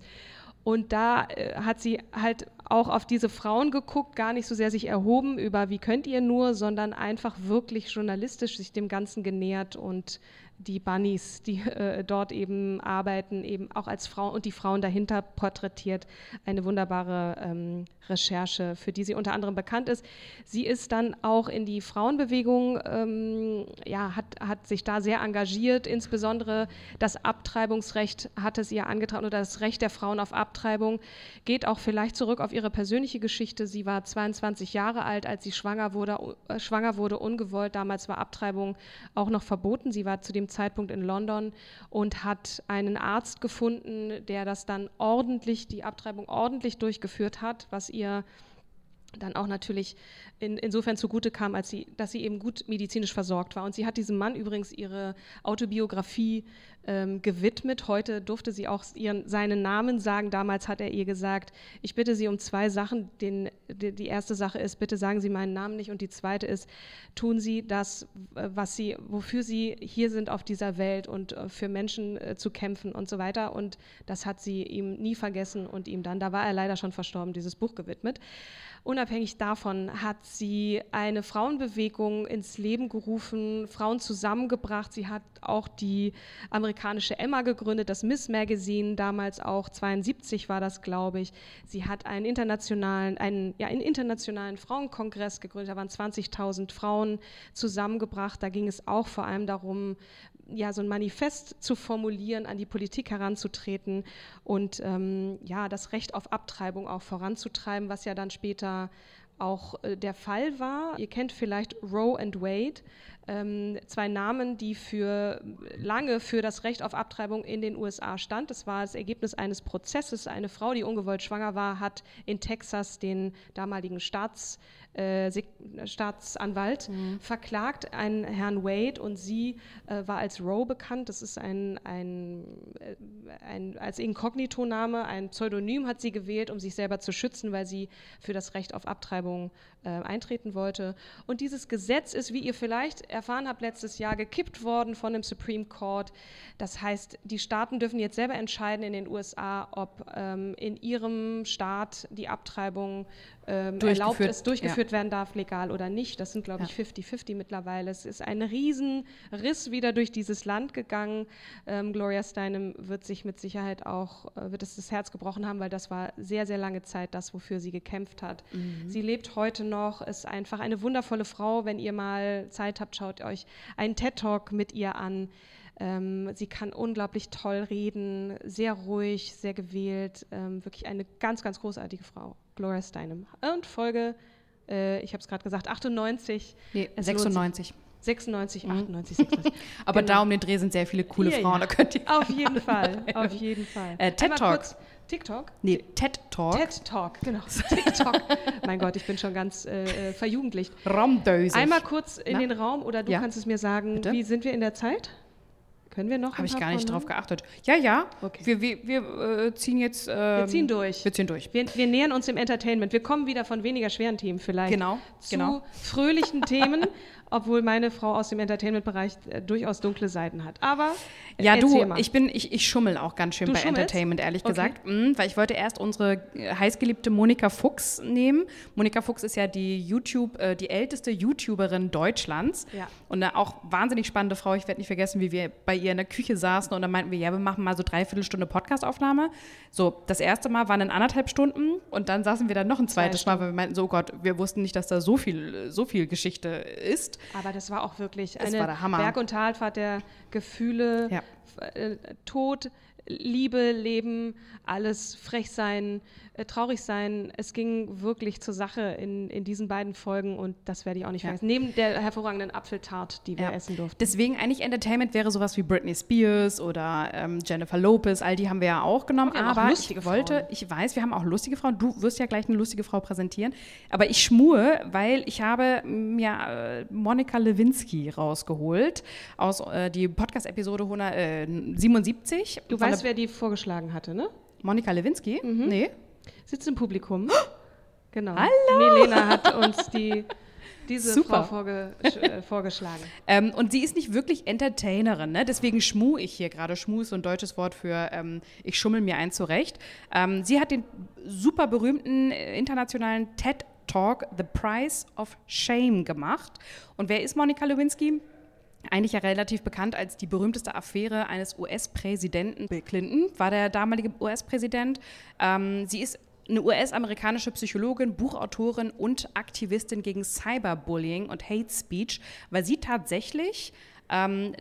Und da äh, hat sie halt auch auf diese Frauen geguckt, gar nicht so sehr sich erhoben über, wie könnt ihr nur, sondern einfach wirklich journalistisch sich dem Ganzen genähert und die Bunnies, die äh, dort eben arbeiten, eben auch als Frau und die Frauen dahinter porträtiert. Eine wunderbare ähm, Recherche, für die sie unter anderem bekannt ist. Sie ist dann auch in die Frauenbewegung, ähm, ja, hat, hat sich da sehr engagiert, insbesondere das Abtreibungsrecht hat es ihr angetragen oder das Recht der Frauen auf Abtreibung geht auch vielleicht zurück auf ihre persönliche Geschichte. Sie war 22 Jahre alt, als sie schwanger wurde, äh, schwanger wurde ungewollt. Damals war Abtreibung auch noch verboten. Sie war zu dem Zeitpunkt in London und hat einen Arzt gefunden, der das dann ordentlich, die Abtreibung ordentlich durchgeführt hat, was ihr dann auch natürlich in, insofern zugute kam, als sie, dass sie eben gut medizinisch versorgt war. Und sie hat diesem Mann übrigens ihre Autobiografie ähm, gewidmet. Heute durfte sie auch ihren, seinen Namen sagen. Damals hat er ihr gesagt, ich bitte Sie um zwei Sachen. Den, die, die erste Sache ist, bitte sagen Sie meinen Namen nicht. Und die zweite ist, tun Sie das, was Sie, wofür Sie hier sind auf dieser Welt und äh, für Menschen äh, zu kämpfen und so weiter. Und das hat sie ihm nie vergessen und ihm dann, da war er leider schon verstorben, dieses Buch gewidmet. Unabhängig davon hat sie eine Frauenbewegung ins Leben gerufen, Frauen zusammengebracht. Sie hat auch die amerikanische Emma gegründet, das Miss Magazine, damals auch 72 war das, glaube ich. Sie hat einen internationalen, einen, ja, einen internationalen Frauenkongress gegründet, da waren 20.000 Frauen zusammengebracht. Da ging es auch vor allem darum, ja, so ein Manifest zu formulieren, an die Politik heranzutreten und ähm, ja, das Recht auf Abtreibung auch voranzutreiben, was ja dann später auch äh, der Fall war. Ihr kennt vielleicht Roe and Wade, ähm, zwei Namen, die für lange für das Recht auf Abtreibung in den USA stand. Das war das Ergebnis eines Prozesses. Eine Frau, die ungewollt schwanger war, hat in Texas den damaligen Staats äh, Staatsanwalt mhm. verklagt, einen Herrn Wade, und sie äh, war als Roe bekannt. Das ist ein, ein, äh, ein als Inkognitoname, ein Pseudonym hat sie gewählt, um sich selber zu schützen, weil sie für das Recht auf Abtreibung äh, eintreten wollte. Und dieses Gesetz ist, wie ihr vielleicht erfahren habt, letztes Jahr gekippt worden von dem Supreme Court. Das heißt, die Staaten dürfen jetzt selber entscheiden in den USA, ob ähm, in ihrem Staat die Abtreibung ähm, erlaubt ist, durchgeführt ja. werden darf, legal oder nicht. Das sind, glaube ich, 50-50 mittlerweile. Es ist ein Riesenriss wieder durch dieses Land gegangen. Ähm, Gloria Steinem wird sich mit Sicherheit auch, äh, wird es das Herz gebrochen haben, weil das war sehr, sehr lange Zeit das, wofür sie gekämpft hat. Mhm. Sie lebt heute noch, ist einfach eine wundervolle Frau. Wenn ihr mal Zeit habt, schaut euch einen TED-Talk mit ihr an. Ähm, sie kann unglaublich toll reden, sehr ruhig, sehr gewählt, ähm, wirklich eine ganz, ganz großartige Frau. Gloria Steinem. Und Folge, äh, ich habe es gerade gesagt, 98. Nee, 96. 96, 98, 96. Aber genau. da um den Dreh sind sehr viele coole ja, Frauen. Da könnt ihr auf jeden Fall, auf jeden Fall. Äh, TED Talk. TikTok? Nee, TED Talk. TED Talk, genau. TikTok. mein Gott, ich bin schon ganz äh, äh verjugendlicht. Raumdösig. Einmal kurz in Na? den Raum oder du ja? kannst es mir sagen, Bitte? wie sind wir in der Zeit? Können wir noch? Habe ich gar nicht drauf geachtet. Ja, ja. Okay. Wir, wir, wir äh, ziehen jetzt. Ähm, wir ziehen durch. Wir ziehen durch. Wir, wir, nähern uns dem Entertainment. Wir kommen wieder von weniger schweren Themen vielleicht. Genau. Zu genau. fröhlichen Themen. obwohl meine Frau aus dem Entertainment-Bereich äh, durchaus dunkle Seiten hat. Aber äh, ja, du, mal. ich bin, ich, ich schummel auch ganz schön du bei schummelst? Entertainment, ehrlich okay. gesagt, mhm, weil ich wollte erst unsere äh, heißgeliebte Monika Fuchs nehmen. Monika Fuchs ist ja die YouTube, äh, die älteste YouTuberin Deutschlands ja. und eine auch wahnsinnig spannende Frau. Ich werde nicht vergessen, wie wir bei ihr in der Küche saßen und dann meinten wir, ja, wir machen mal so dreiviertel Stunde Podcastaufnahme. So, das erste Mal waren in anderthalb Stunden und dann saßen wir dann noch ein zweites Mal, weil wir meinten, so oh Gott, wir wussten nicht, dass da so viel, so viel Geschichte ist. Aber das war auch wirklich das eine Berg- und Talfahrt der Gefühle, ja. Äh, Tod, Liebe, Leben, alles frech sein, äh, traurig sein. Es ging wirklich zur Sache in, in diesen beiden Folgen und das werde ich auch nicht ja. vergessen. Neben der hervorragenden Apfeltart, die wir ja. essen durften. Deswegen eigentlich Entertainment wäre sowas wie Britney Spears oder ähm, Jennifer Lopez, all die haben wir ja auch genommen. aber auch ich wollte, Frauen. ich weiß, wir haben auch lustige Frauen. Du wirst ja gleich eine lustige Frau präsentieren. Aber ich schmue, weil ich habe mir äh, Monika Lewinsky rausgeholt aus äh, die Podcast-Episode 177. Äh, du weißt, wer die vorgeschlagen hatte, ne? Monika Lewinsky? Mhm. Nee sitzt im Publikum. Genau. Hallo. Milena hat uns die, diese Super. Frau vorge äh, vorgeschlagen. Ähm, und sie ist nicht wirklich Entertainerin, ne? deswegen schmu ich hier gerade. Schmu ist so ein deutsches Wort für ähm, ich schummel mir ein zurecht. Ähm, sie hat den super berühmten äh, internationalen TED Talk The Price of Shame gemacht. Und wer ist Monika Lewinsky? Eigentlich ja relativ bekannt als die berühmteste Affäre eines US-Präsidenten. Bill Clinton war der damalige US-Präsident. Ähm, sie ist eine US-amerikanische Psychologin, Buchautorin und Aktivistin gegen Cyberbullying und Hate Speech, weil sie tatsächlich ähm,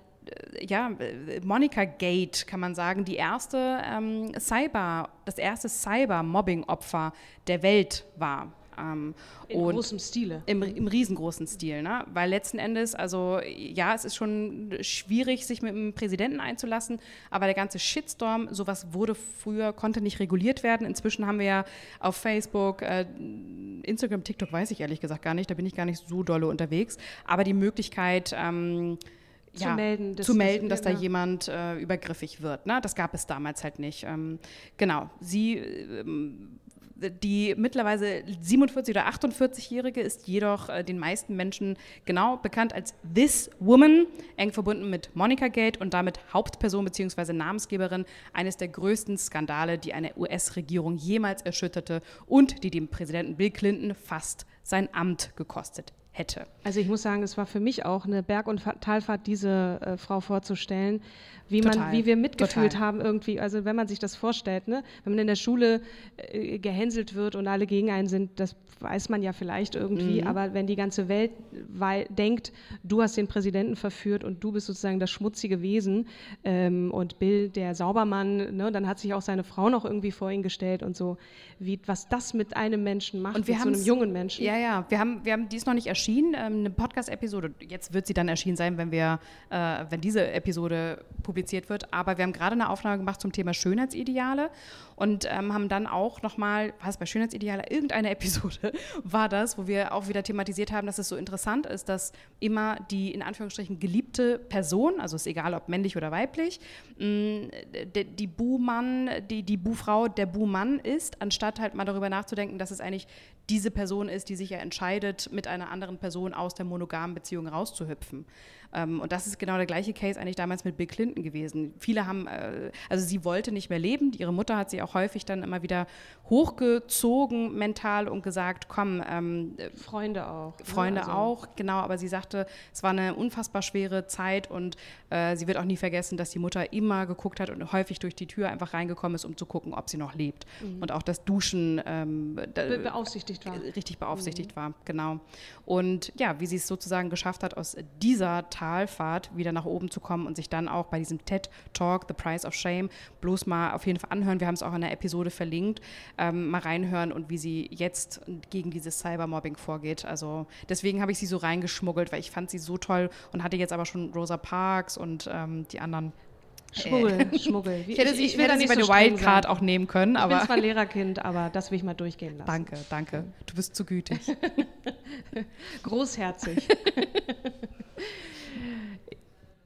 ja, Monica Gate, kann man sagen, die erste ähm, Cyber, das erste Cyber-Mobbing-Opfer der Welt war. Ähm, in großem Stile. Im, Im, riesengroßen Stil, ne? Weil letzten Endes, also ja, es ist schon schwierig, sich mit dem Präsidenten einzulassen, aber der ganze Shitstorm, sowas wurde früher, konnte nicht reguliert werden. Inzwischen haben wir ja auf Facebook, äh, Instagram, TikTok weiß ich ehrlich gesagt gar nicht, da bin ich gar nicht so dolle unterwegs, aber die Möglichkeit, ähm, zu ja, melden, zu melden dass da jemand äh, übergriffig wird. Ne? Das gab es damals halt nicht. Ähm, genau. Sie ähm, Die mittlerweile 47 oder 48-Jährige ist jedoch äh, den meisten Menschen genau bekannt als This Woman, eng verbunden mit Monica Gate und damit Hauptperson bzw. Namensgeberin eines der größten Skandale, die eine US-Regierung jemals erschütterte und die dem Präsidenten Bill Clinton fast sein Amt gekostet hätte. Also ich muss sagen, es war für mich auch eine Berg- und Talfahrt, diese äh, Frau vorzustellen, wie man, wie wir mitgefühlt Total. haben irgendwie. Also wenn man sich das vorstellt, ne? wenn man in der Schule äh, gehänselt wird und alle gegen einen sind, das weiß man ja vielleicht irgendwie. Mhm. Aber wenn die ganze Welt denkt, du hast den Präsidenten verführt und du bist sozusagen das schmutzige Wesen ähm, und Bill der Saubermann, ne? dann hat sich auch seine Frau noch irgendwie vor ihn gestellt und so, wie was das mit einem Menschen macht, und wir mit so einem jungen Menschen. Ja, ja, wir haben, wir haben dies noch nicht erschienen, ähm, eine Podcast-Episode. Jetzt wird sie dann erschienen sein, wenn wir, äh, wenn diese Episode publiziert publiziert wird. Aber wir haben gerade eine Aufnahme gemacht zum Thema Schönheitsideale und ähm, haben dann auch nochmal, was bei Schönheitsideale, irgendeine Episode war das, wo wir auch wieder thematisiert haben, dass es so interessant ist, dass immer die in Anführungsstrichen geliebte Person, also ist egal ob männlich oder weiblich, mh, mm, die, die Buhmann, die, die Buhfrau der Buhmann ist, anstatt halt mal darüber nachzudenken, dass es eigentlich diese Person ist, die sich ja entscheidet, mit einer anderen Person aus der monogamen Beziehung rauszuhüpfen. Ähm, und das ist genau der gleiche Case eigentlich damals mit Bill Clinton gewesen. Viele haben, äh, also sie wollte nicht mehr leben. Ihre Mutter hat sie auch häufig dann immer wieder hochgezogen mental und gesagt, komm. Ähm, Freunde auch. Ne? Freunde also. auch, genau. Aber sie sagte, es war eine unfassbar schwere Zeit und äh, sie wird auch nie vergessen, dass die Mutter immer geguckt hat und häufig durch die Tür einfach reingekommen ist, um zu gucken, ob sie noch lebt. Mhm. Und auch das Duschen ähm, Be beaufsichtigt war. Richtig beaufsichtigt mhm. war, genau. Und ja, wie sie es sozusagen geschafft hat, aus dieser Talfahrt wieder nach oben zu kommen und sich dann auch bei diesem TED Talk, The Price of Shame, bloß mal auf jeden Fall anhören. Wir haben es auch in der Episode verlinkt. Ähm, mal reinhören und wie sie jetzt gegen dieses Cybermobbing vorgeht. Also deswegen habe ich sie so reingeschmuggelt, weil ich fand sie so toll und hatte jetzt aber schon Rosa Parks und ähm, die anderen Schmuggel, äh, Schmuggel. ich hätte sie, ich, ich hätte sie bei so Wildcard auch nehmen können. Ich aber bin zwar Lehrerkind, aber das will ich mal durchgehen lassen. Danke, danke. Du bist zu gütig. Großherzig.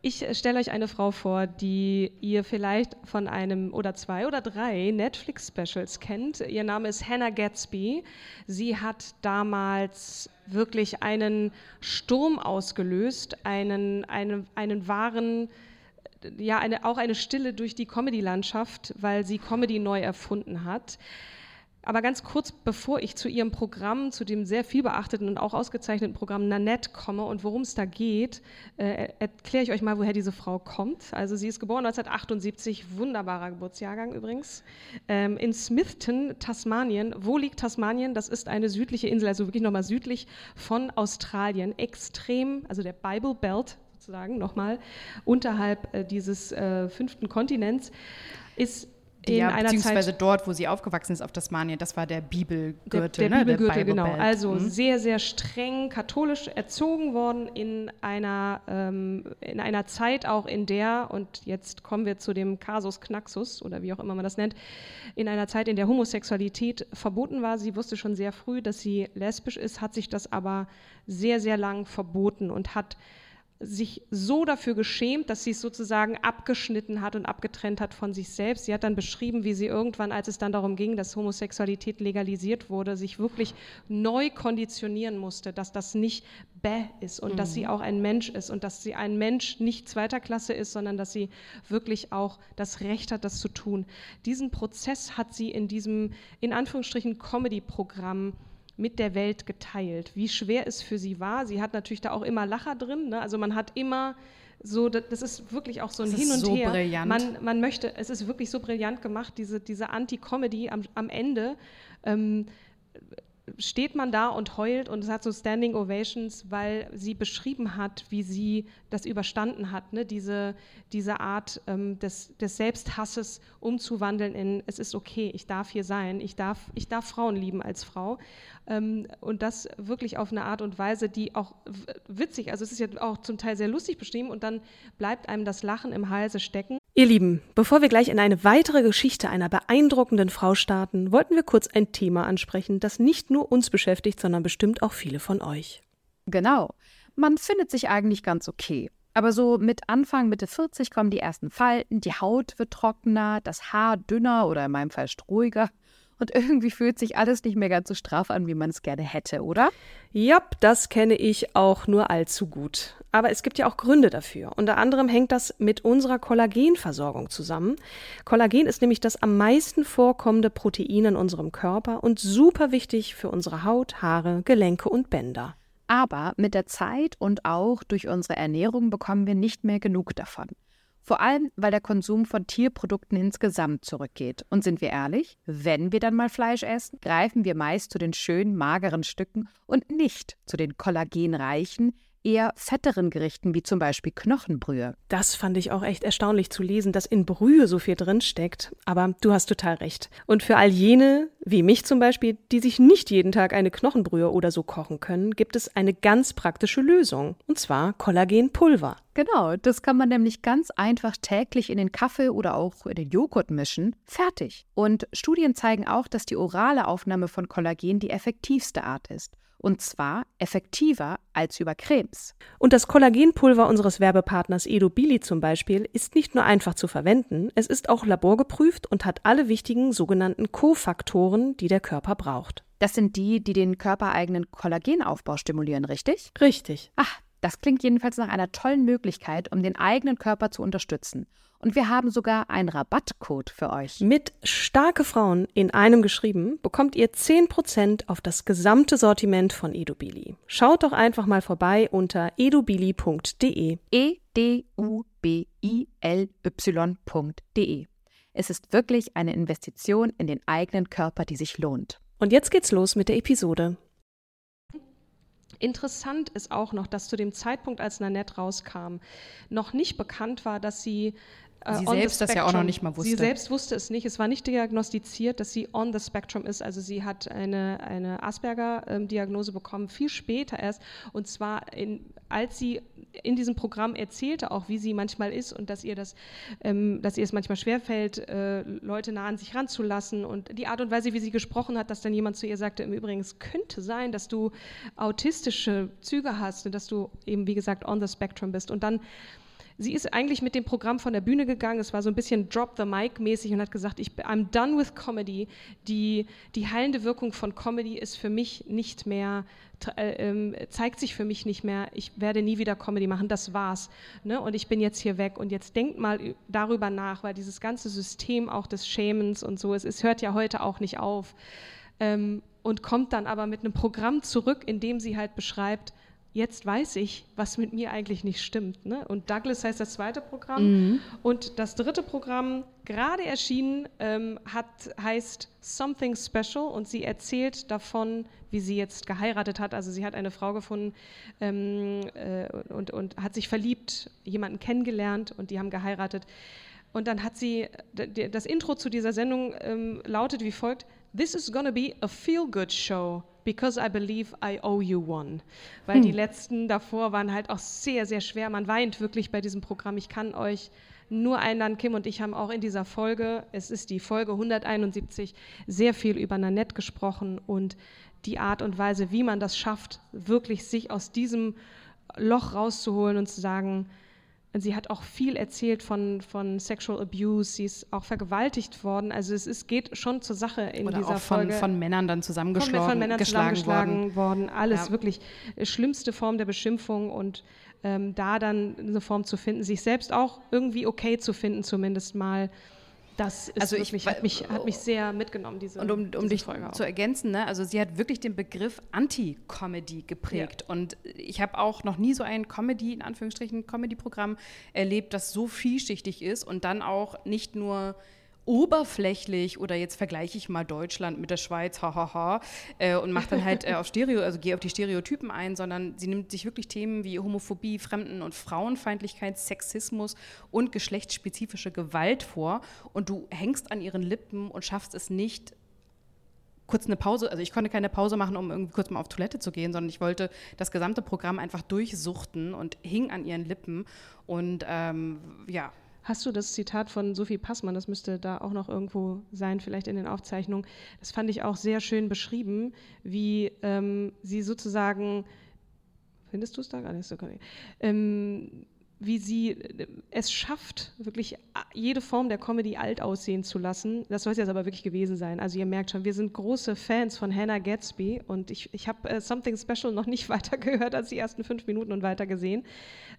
Ich stelle euch eine Frau vor, die ihr vielleicht von einem oder zwei oder drei Netflix-Specials kennt. Ihr Name ist Hannah Gatsby. Sie hat damals wirklich einen Sturm ausgelöst, einen, einen, einen wahren ja, eine, auch eine Stille durch die Comedy-Landschaft, weil sie Comedy neu erfunden hat. Aber ganz kurz, bevor ich zu Ihrem Programm, zu dem sehr viel beachteten und auch ausgezeichneten Programm Nanette komme und worum es da geht, äh, erkläre ich euch mal, woher diese Frau kommt. Also sie ist geboren 1978, wunderbarer Geburtsjahrgang übrigens, ähm, in Smithton, Tasmanien. Wo liegt Tasmanien? Das ist eine südliche Insel, also wirklich nochmal südlich von Australien. Extrem, also der Bible Belt sozusagen nochmal, unterhalb äh, dieses äh, fünften Kontinents, ist in ja, einer beziehungsweise Zeit, dort, wo sie aufgewachsen ist, auf Tasmanien, das war der Bibelgürtel. Der, der ne? Bibelgürtel, genau. Belt. Also mhm. sehr, sehr streng katholisch erzogen worden in einer, ähm, in einer Zeit auch in der, und jetzt kommen wir zu dem Kasus Knaxus oder wie auch immer man das nennt, in einer Zeit, in der Homosexualität verboten war. Sie wusste schon sehr früh, dass sie lesbisch ist, hat sich das aber sehr, sehr lang verboten und hat sich so dafür geschämt, dass sie es sozusagen abgeschnitten hat und abgetrennt hat von sich selbst. Sie hat dann beschrieben, wie sie irgendwann, als es dann darum ging, dass Homosexualität legalisiert wurde, sich wirklich neu konditionieren musste, dass das nicht bäh ist und mhm. dass sie mhm. auch ein Mensch ist und dass sie ein Mensch nicht zweiter Klasse ist, sondern dass sie wirklich auch das Recht hat, das zu tun. Diesen Prozess hat sie in diesem, in Anführungsstrichen, Comedy-Programm mit der Welt geteilt, wie schwer es für sie war. Sie hat natürlich da auch immer Lacher drin, ne? also man hat immer so, das ist wirklich auch so ein das Hin und so Her. Brillant. Man, man möchte, es ist wirklich so brillant gemacht, diese, diese Anti-Comedy am, am Ende. Ähm, steht man da und heult und es hat so Standing Ovations, weil sie beschrieben hat, wie sie das überstanden hat, ne? diese, diese Art ähm, des, des Selbsthasses umzuwandeln in, es ist okay, ich darf hier sein, ich darf, ich darf Frauen lieben als Frau. Ähm, und das wirklich auf eine Art und Weise, die auch witzig, also es ist ja auch zum Teil sehr lustig beschrieben und dann bleibt einem das Lachen im Halse stecken. Ihr Lieben, bevor wir gleich in eine weitere Geschichte einer beeindruckenden Frau starten, wollten wir kurz ein Thema ansprechen, das nicht nur uns beschäftigt, sondern bestimmt auch viele von euch. Genau. Man findet sich eigentlich ganz okay. Aber so mit Anfang, Mitte 40 kommen die ersten Falten, die Haut wird trockener, das Haar dünner oder in meinem Fall strohiger und irgendwie fühlt sich alles nicht mehr ganz so straff an, wie man es gerne hätte, oder? Jap, das kenne ich auch nur allzu gut. Aber es gibt ja auch Gründe dafür. Unter anderem hängt das mit unserer Kollagenversorgung zusammen. Kollagen ist nämlich das am meisten vorkommende Protein in unserem Körper und super wichtig für unsere Haut, Haare, Gelenke und Bänder. Aber mit der Zeit und auch durch unsere Ernährung bekommen wir nicht mehr genug davon. Vor allem, weil der Konsum von Tierprodukten insgesamt zurückgeht. Und sind wir ehrlich, wenn wir dann mal Fleisch essen, greifen wir meist zu den schönen, mageren Stücken und nicht zu den kollagenreichen, eher fetteren Gerichten wie zum Beispiel Knochenbrühe. Das fand ich auch echt erstaunlich zu lesen, dass in Brühe so viel drin steckt. Aber du hast total recht. Und für all jene, wie mich zum Beispiel, die sich nicht jeden Tag eine Knochenbrühe oder so kochen können, gibt es eine ganz praktische Lösung. Und zwar Kollagenpulver. Genau, das kann man nämlich ganz einfach täglich in den Kaffee oder auch in den Joghurt mischen. Fertig. Und Studien zeigen auch, dass die orale Aufnahme von Kollagen die effektivste Art ist. Und zwar effektiver als über Cremes. Und das Kollagenpulver unseres Werbepartners Edobili zum Beispiel ist nicht nur einfach zu verwenden, es ist auch laborgeprüft und hat alle wichtigen sogenannten Kofaktoren, die der Körper braucht. Das sind die, die den körpereigenen Kollagenaufbau stimulieren, richtig? Richtig. Ach, das klingt jedenfalls nach einer tollen Möglichkeit, um den eigenen Körper zu unterstützen. Und wir haben sogar einen Rabattcode für euch. Mit starke Frauen in einem geschrieben bekommt ihr 10% auf das gesamte Sortiment von Edubili. Schaut doch einfach mal vorbei unter edubili.de. E D U B I L Y.de. Es ist wirklich eine Investition in den eigenen Körper, die sich lohnt. Und jetzt geht's los mit der Episode. Interessant ist auch noch, dass zu dem Zeitpunkt, als Nanette rauskam, noch nicht bekannt war, dass sie äh, sie selbst das ja auch noch nicht mal wusste. Sie selbst wusste es nicht. Es war nicht diagnostiziert, dass sie on the spectrum ist. Also sie hat eine, eine Asperger-Diagnose bekommen, viel später erst. Und zwar, in, als sie in diesem Programm erzählte auch, wie sie manchmal ist und dass ihr das, ähm, dass ihr es manchmal schwerfällt, äh, Leute nah an sich ranzulassen und die Art und Weise, wie sie gesprochen hat, dass dann jemand zu ihr sagte, im Übrigen, es könnte sein, dass du autistische Züge hast und dass du eben, wie gesagt, on the spectrum bist. Und dann sie ist eigentlich mit dem Programm von der Bühne gegangen. Es war so ein bisschen Drop the Mic mäßig und hat gesagt, ich I'm done with Comedy. Die, die heilende Wirkung von Comedy ist für mich nicht mehr, äh, äh, zeigt sich für mich nicht mehr. Ich werde nie wieder Comedy machen. Das war's. Ne? Und ich bin jetzt hier weg. Und jetzt denkt mal darüber nach, weil dieses ganze System auch des Schämens und so, es, es hört ja heute auch nicht auf. Ähm, und kommt dann aber mit einem Programm zurück, in dem sie halt beschreibt, jetzt weiß ich, was mit mir eigentlich nicht stimmt. Ne? Und Douglas heißt das zweite Programm. Mhm. Und das dritte Programm, gerade erschienen, ähm, hat, heißt Something Special und sie erzählt davon, wie sie jetzt geheiratet hat. Also sie hat eine Frau gefunden ähm, äh, und, und hat sich verliebt, jemanden kennengelernt und die haben geheiratet. Und dann hat sie, das Intro zu dieser Sendung ähm, lautet wie folgt, This is gonna be a feel-good show because I believe I owe you one. Weil hm. die letzten davor waren halt auch sehr, sehr schwer. Man weint wirklich bei diesem Programm. Ich kann euch nur einladen, Kim und ich haben auch in dieser Folge, es ist die Folge 171, sehr viel über Nanette gesprochen und die Art und Weise, wie man das schafft, wirklich sich aus diesem Loch rauszuholen und zu sagen, Sie hat auch viel erzählt von, von Sexual Abuse. Sie ist auch vergewaltigt worden. Also es ist, geht schon zur Sache in Oder dieser auch von, Folge. von Männern dann zusammengeschlagen von Männern zusammengeschlagen worden. worden. Alles Ja. wirklich äh, schlimmste Form der Beschimpfung und ähm, da dann eine Form zu finden, sich selbst auch irgendwie okay zu finden, zumindest mal. Das ist Also ich wirklich, wei- hat, mich, hat mich sehr mitgenommen, diese, Und um, um diese dich Folge zu ergänzen, ne, also sie hat wirklich den Begriff Anti-Comedy geprägt. Und ich habe auch noch nie so ein Comedy, in Anführungsstrichen, Comedy-Programm erlebt, das so vielschichtig ist und dann auch nicht nur oberflächlich oder jetzt vergleiche ich mal Deutschland mit der Schweiz, hahaha, äh, und macht dann halt äh, auf Stereo, also gehe auf die Stereotypen ein, sondern sie nimmt sich wirklich Themen wie Homophobie, Fremden- und Frauenfeindlichkeit, Sexismus und geschlechtsspezifische Gewalt vor. Und du hängst an ihren Lippen und schaffst es nicht, kurz eine Pause, also ich konnte keine Pause machen, um irgendwie kurz mal auf Toilette zu gehen, sondern ich wollte das gesamte Programm einfach durchsuchten und hing an ihren Lippen. Und ähm, ja, Hast du das Zitat von Sophie Passmann, das müsste da auch noch irgendwo sein, vielleicht in den Aufzeichnungen. Das fand ich auch sehr schön beschrieben, wie ähm, sie sozusagen, findest du es da gar nicht so? Ähm, wie sie äh, es schafft, wirklich jede Form der Comedy alt aussehen zu lassen. Das soll es jetzt aber wirklich gewesen sein. Also ihr merkt schon, wir sind große Fans von Hannah Gatsby und ich, ich habe äh, Something Special noch nicht weiter gehört als die ersten fünf Minuten und weiter gesehen.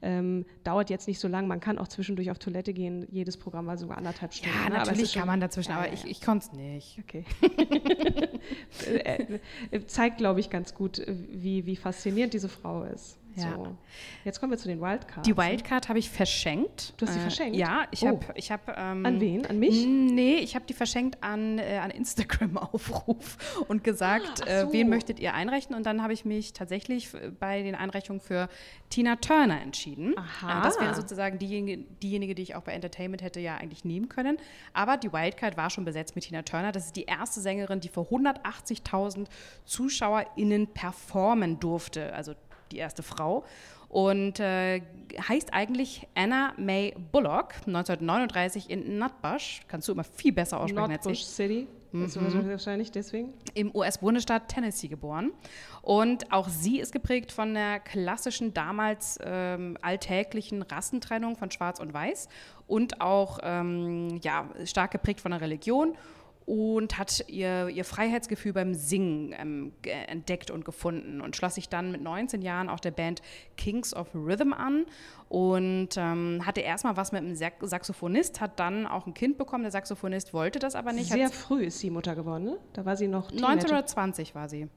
Ähm, dauert jetzt nicht so lang. Man kann auch zwischendurch auf Toilette gehen. Jedes Programm war sogar anderthalb Stunden. Ja, ne? natürlich kann man dazwischen, ja, aber ja. ich, ich konnte es nicht. Okay. Äh, äh, zeigt, glaube ich, ganz gut, wie, wie faszinierend diese Frau ist. Ja. So. Jetzt kommen wir zu den Wildcards. Die Wildcard habe ich verschenkt. Du hast sie äh, verschenkt? Ja, ich oh. habe. Ich hab, ähm, an wen? An mich? Nee, ich habe die verschenkt an, äh, an Instagram-Aufruf und gesagt, ah, so. äh, wen möchtet ihr einreichen? Und dann habe ich mich tatsächlich bei den Einreichungen für Tina Turner entschieden. Aha. Das wäre sozusagen diejenige, diejenige, die ich auch bei Entertainment hätte ja eigentlich nehmen können. Aber die Wildcard war schon besetzt mit Tina Turner. Das ist die erste Sängerin, die vor 180.000 ZuschauerInnen performen durfte. Also die erste Frau. Und äh, heißt eigentlich Anna May Bullock, 1939 in Nutbush. Kannst du immer viel besser aussprechen Nutbush als ich. City. Mhm. Ist wahrscheinlich deswegen. Im US-Bundesstaat Tennessee geboren. Und auch sie ist geprägt von der klassischen, damals ähm, alltäglichen Rassentrennung von Schwarz und Weiß und auch ähm, ja, stark geprägt von der Religion und hat ihr, ihr Freiheitsgefühl beim Singen ähm, entdeckt und gefunden und schloss sich dann mit 19 Jahren auch der Band Kings of Rhythm an und ähm, hatte erstmal was mit einem Saxophonist, hat dann auch ein Kind bekommen. Der Saxophonist wollte das aber nicht. Sehr früh ist sie Mutter geworden, ne? Da war sie noch. 1920 war sie.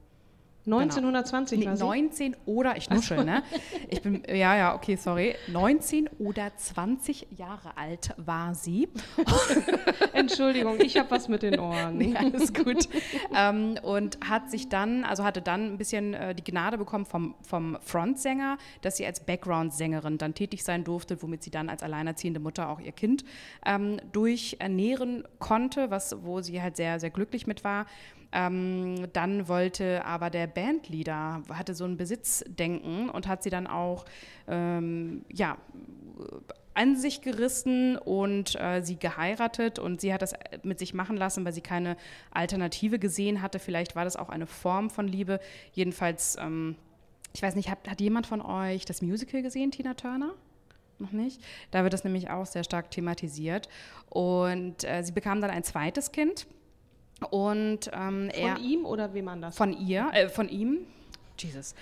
1920 genau. sie? 19 oder, ich nuschel, so. ne? Ich bin, ja, ja, okay, sorry. 19 oder 20 Jahre alt war sie. Entschuldigung, ich habe was mit den Ohren. Nee, alles gut. ähm, und hat sich dann, also hatte dann ein bisschen äh, die Gnade bekommen vom, vom Frontsänger, dass sie als Background-Sängerin dann tätig sein durfte, womit sie dann als alleinerziehende Mutter auch ihr Kind ähm, durchernähren konnte, was, wo sie halt sehr, sehr glücklich mit war. Ähm, dann wollte aber der Bandleader, hatte so ein Besitzdenken und hat sie dann auch, ähm, ja, an sich gerissen und äh, sie geheiratet und sie hat das mit sich machen lassen, weil sie keine Alternative gesehen hatte. Vielleicht war das auch eine Form von Liebe. Jedenfalls, ähm, ich weiß nicht, hat, hat jemand von euch das Musical gesehen, Tina Turner? noch nicht. Da wird das nämlich auch sehr stark thematisiert. Und äh, sie bekam dann ein zweites Kind. Und ähm, von er, ihm oder wem anders? Von ihr, äh, von ihm. Jesus.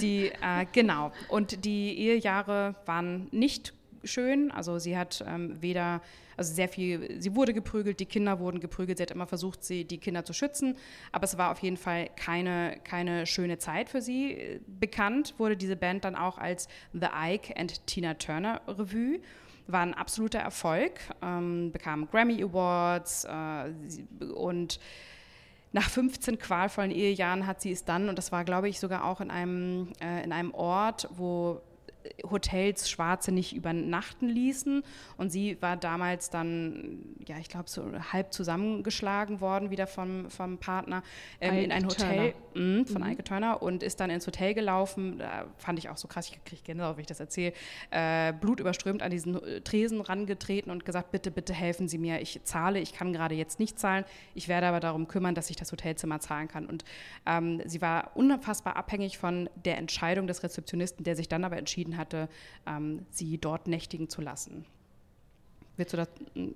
Die, äh, genau. Und die Ehejahre waren nicht schön. Also sie hat ähm, weder, also sehr viel, sie wurde geprügelt, die Kinder wurden geprügelt. Sie hat immer versucht, sie, die Kinder zu schützen. Aber es war auf jeden Fall keine, keine schöne Zeit für sie. Bekannt wurde diese Band dann auch als The Ike and Tina Turner Revue war ein absoluter Erfolg, ähm, bekam Grammy Awards äh, und nach 15 qualvollen Ehejahren hat sie es dann, und das war, glaube ich, sogar auch in einem, äh, in einem Ort, wo Hotels Schwarze nicht übernachten ließen. Und sie war damals dann, ja, ich glaube, so halb zusammengeschlagen worden wieder vom, vom Partner ähm, in ein Hotel mh, von mhm. Ike Turner und ist dann ins Hotel gelaufen. Da fand ich auch so krass, ich kriege Gänsehaut, wenn ich das erzähle. Äh, blutüberströmt an diesen äh, Tresen rangetreten und gesagt, bitte, bitte helfen Sie mir. Ich zahle, ich kann gerade jetzt nicht zahlen. Ich werde aber darum kümmern, dass ich das Hotelzimmer zahlen kann. Und ähm, sie war unfassbar abhängig von der Entscheidung des Rezeptionisten, der sich dann aber entschieden hatte, ähm, sie dort nächtigen zu lassen. Willst du das,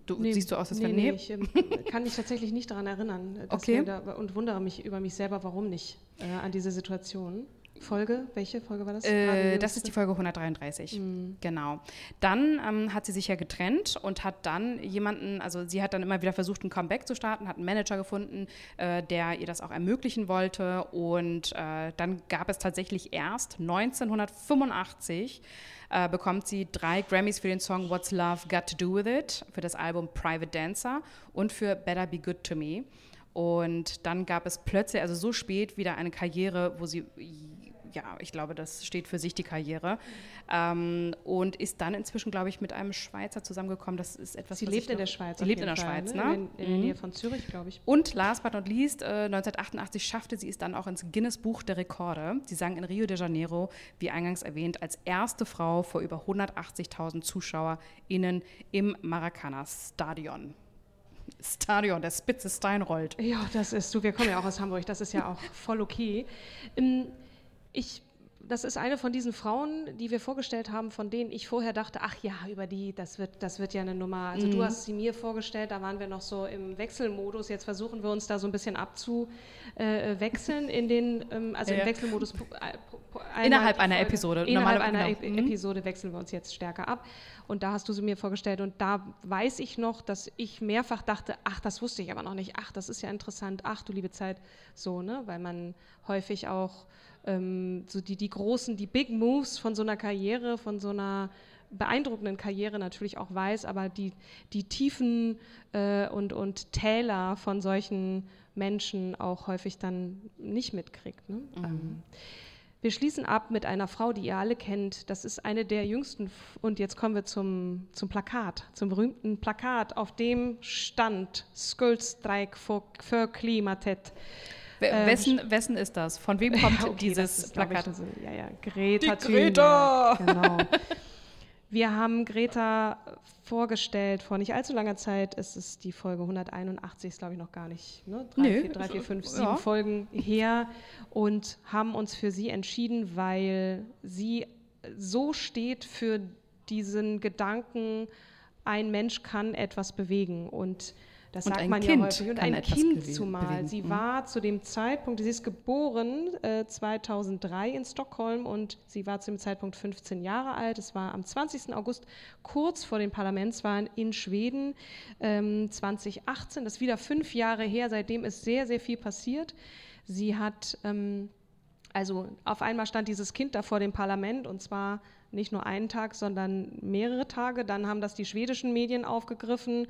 du, nee, siehst du aus, als nee, nee, ich ähm, kann mich tatsächlich nicht daran erinnern. Okay. Da, und wundere mich über mich selber, warum nicht äh, an diese Situation. Folge, welche Folge war das? Äh, das ist die Folge 133, mhm. genau. Dann ähm, hat sie sich ja getrennt und hat dann jemanden, also sie hat dann immer wieder versucht, ein Comeback zu starten, hat einen Manager gefunden, äh, der ihr das auch ermöglichen wollte und äh, dann gab es tatsächlich erst 1985 äh, bekommt sie drei Grammys für den Song What's Love Got to Do With It, für das Album Private Dancer und für Better Be Good to Me. Und dann gab es plötzlich, also so spät, wieder eine Karriere, wo sie ja, ich glaube, das steht für sich die Karriere. Ähm, und ist dann inzwischen, glaube ich, mit einem Schweizer zusammengekommen. Das ist etwas. Sie lebt in der Schweiz. Sie lebt in der Fall, Schweiz, ne? ne? In, in der Nähe von Zürich, glaube ich. Und last but not least, äh, 1988 schaffte sie es dann auch ins Guinness Buch der Rekorde. Sie sang in Rio de Janeiro, wie eingangs erwähnt, als erste Frau vor über 180.000 ZuschauerInnen im Maracana Stadion. Stadion, der Spitze Stein rollt. Ja, das ist du. Wir kommen ja auch aus Hamburg. Das ist ja auch voll okay. Ich das ist eine von diesen Frauen, die wir vorgestellt haben, von denen ich vorher dachte, ach ja, über die, das wird, das wird ja eine Nummer. Also mhm. du hast sie mir vorgestellt, da waren wir noch so im Wechselmodus. Jetzt versuchen wir uns da so ein bisschen abzuwechseln in den, ähm, also ja. im Wechselmodus. Äh, innerhalb einer Folge. Episode. Innerhalb einer genau. e Episode wechseln wir uns jetzt stärker ab. Und da hast du sie mir vorgestellt und da weiß ich noch, dass ich mehrfach dachte, ach, das wusste ich aber noch nicht. Ach, das ist ja interessant. Ach, du liebe Zeit, so ne, weil man häufig auch ähm, so die, die großen, die Big Moves von so einer Karriere, von so einer beeindruckenden Karriere natürlich auch weiß, aber die, die Tiefen äh, und, und Täler von solchen Menschen auch häufig dann nicht mitkriegt. Ne? Mhm. Ähm, wir schließen ab mit einer Frau, die ihr alle kennt. Das ist eine der jüngsten. Und jetzt kommen wir zum, zum Plakat, zum berühmten Plakat, auf dem stand Skuldstreik für, für Klimatet. Ähm, wessen, wessen ist das? Von wem kommt okay, dieses ist, Plakat? Ich, also, ja, ja, Greta. Die Greta! Genau. Wir haben Greta vorgestellt vor nicht allzu langer Zeit. Es ist die Folge 181, ist glaube ich noch gar nicht. Ne? Drei, nee, vier, drei, vier, fünf, sieben ja. Folgen her und haben uns für sie entschieden, weil sie so steht für diesen Gedanken, ein Mensch kann etwas bewegen und das und sagt man kind ja häufig. Und ein Kind zumal. Bewegen. Sie mhm. war zu dem Zeitpunkt, sie ist geboren äh, 2003 in Stockholm und sie war zu dem Zeitpunkt 15 Jahre alt. Es war am 20. August, kurz vor den Parlamentswahlen in Schweden ähm, 2018. Das ist wieder fünf Jahre her. Seitdem ist sehr, sehr viel passiert. Sie hat, ähm, also auf einmal stand dieses Kind da vor dem Parlament und zwar nicht nur einen Tag, sondern mehrere Tage. Dann haben das die schwedischen Medien aufgegriffen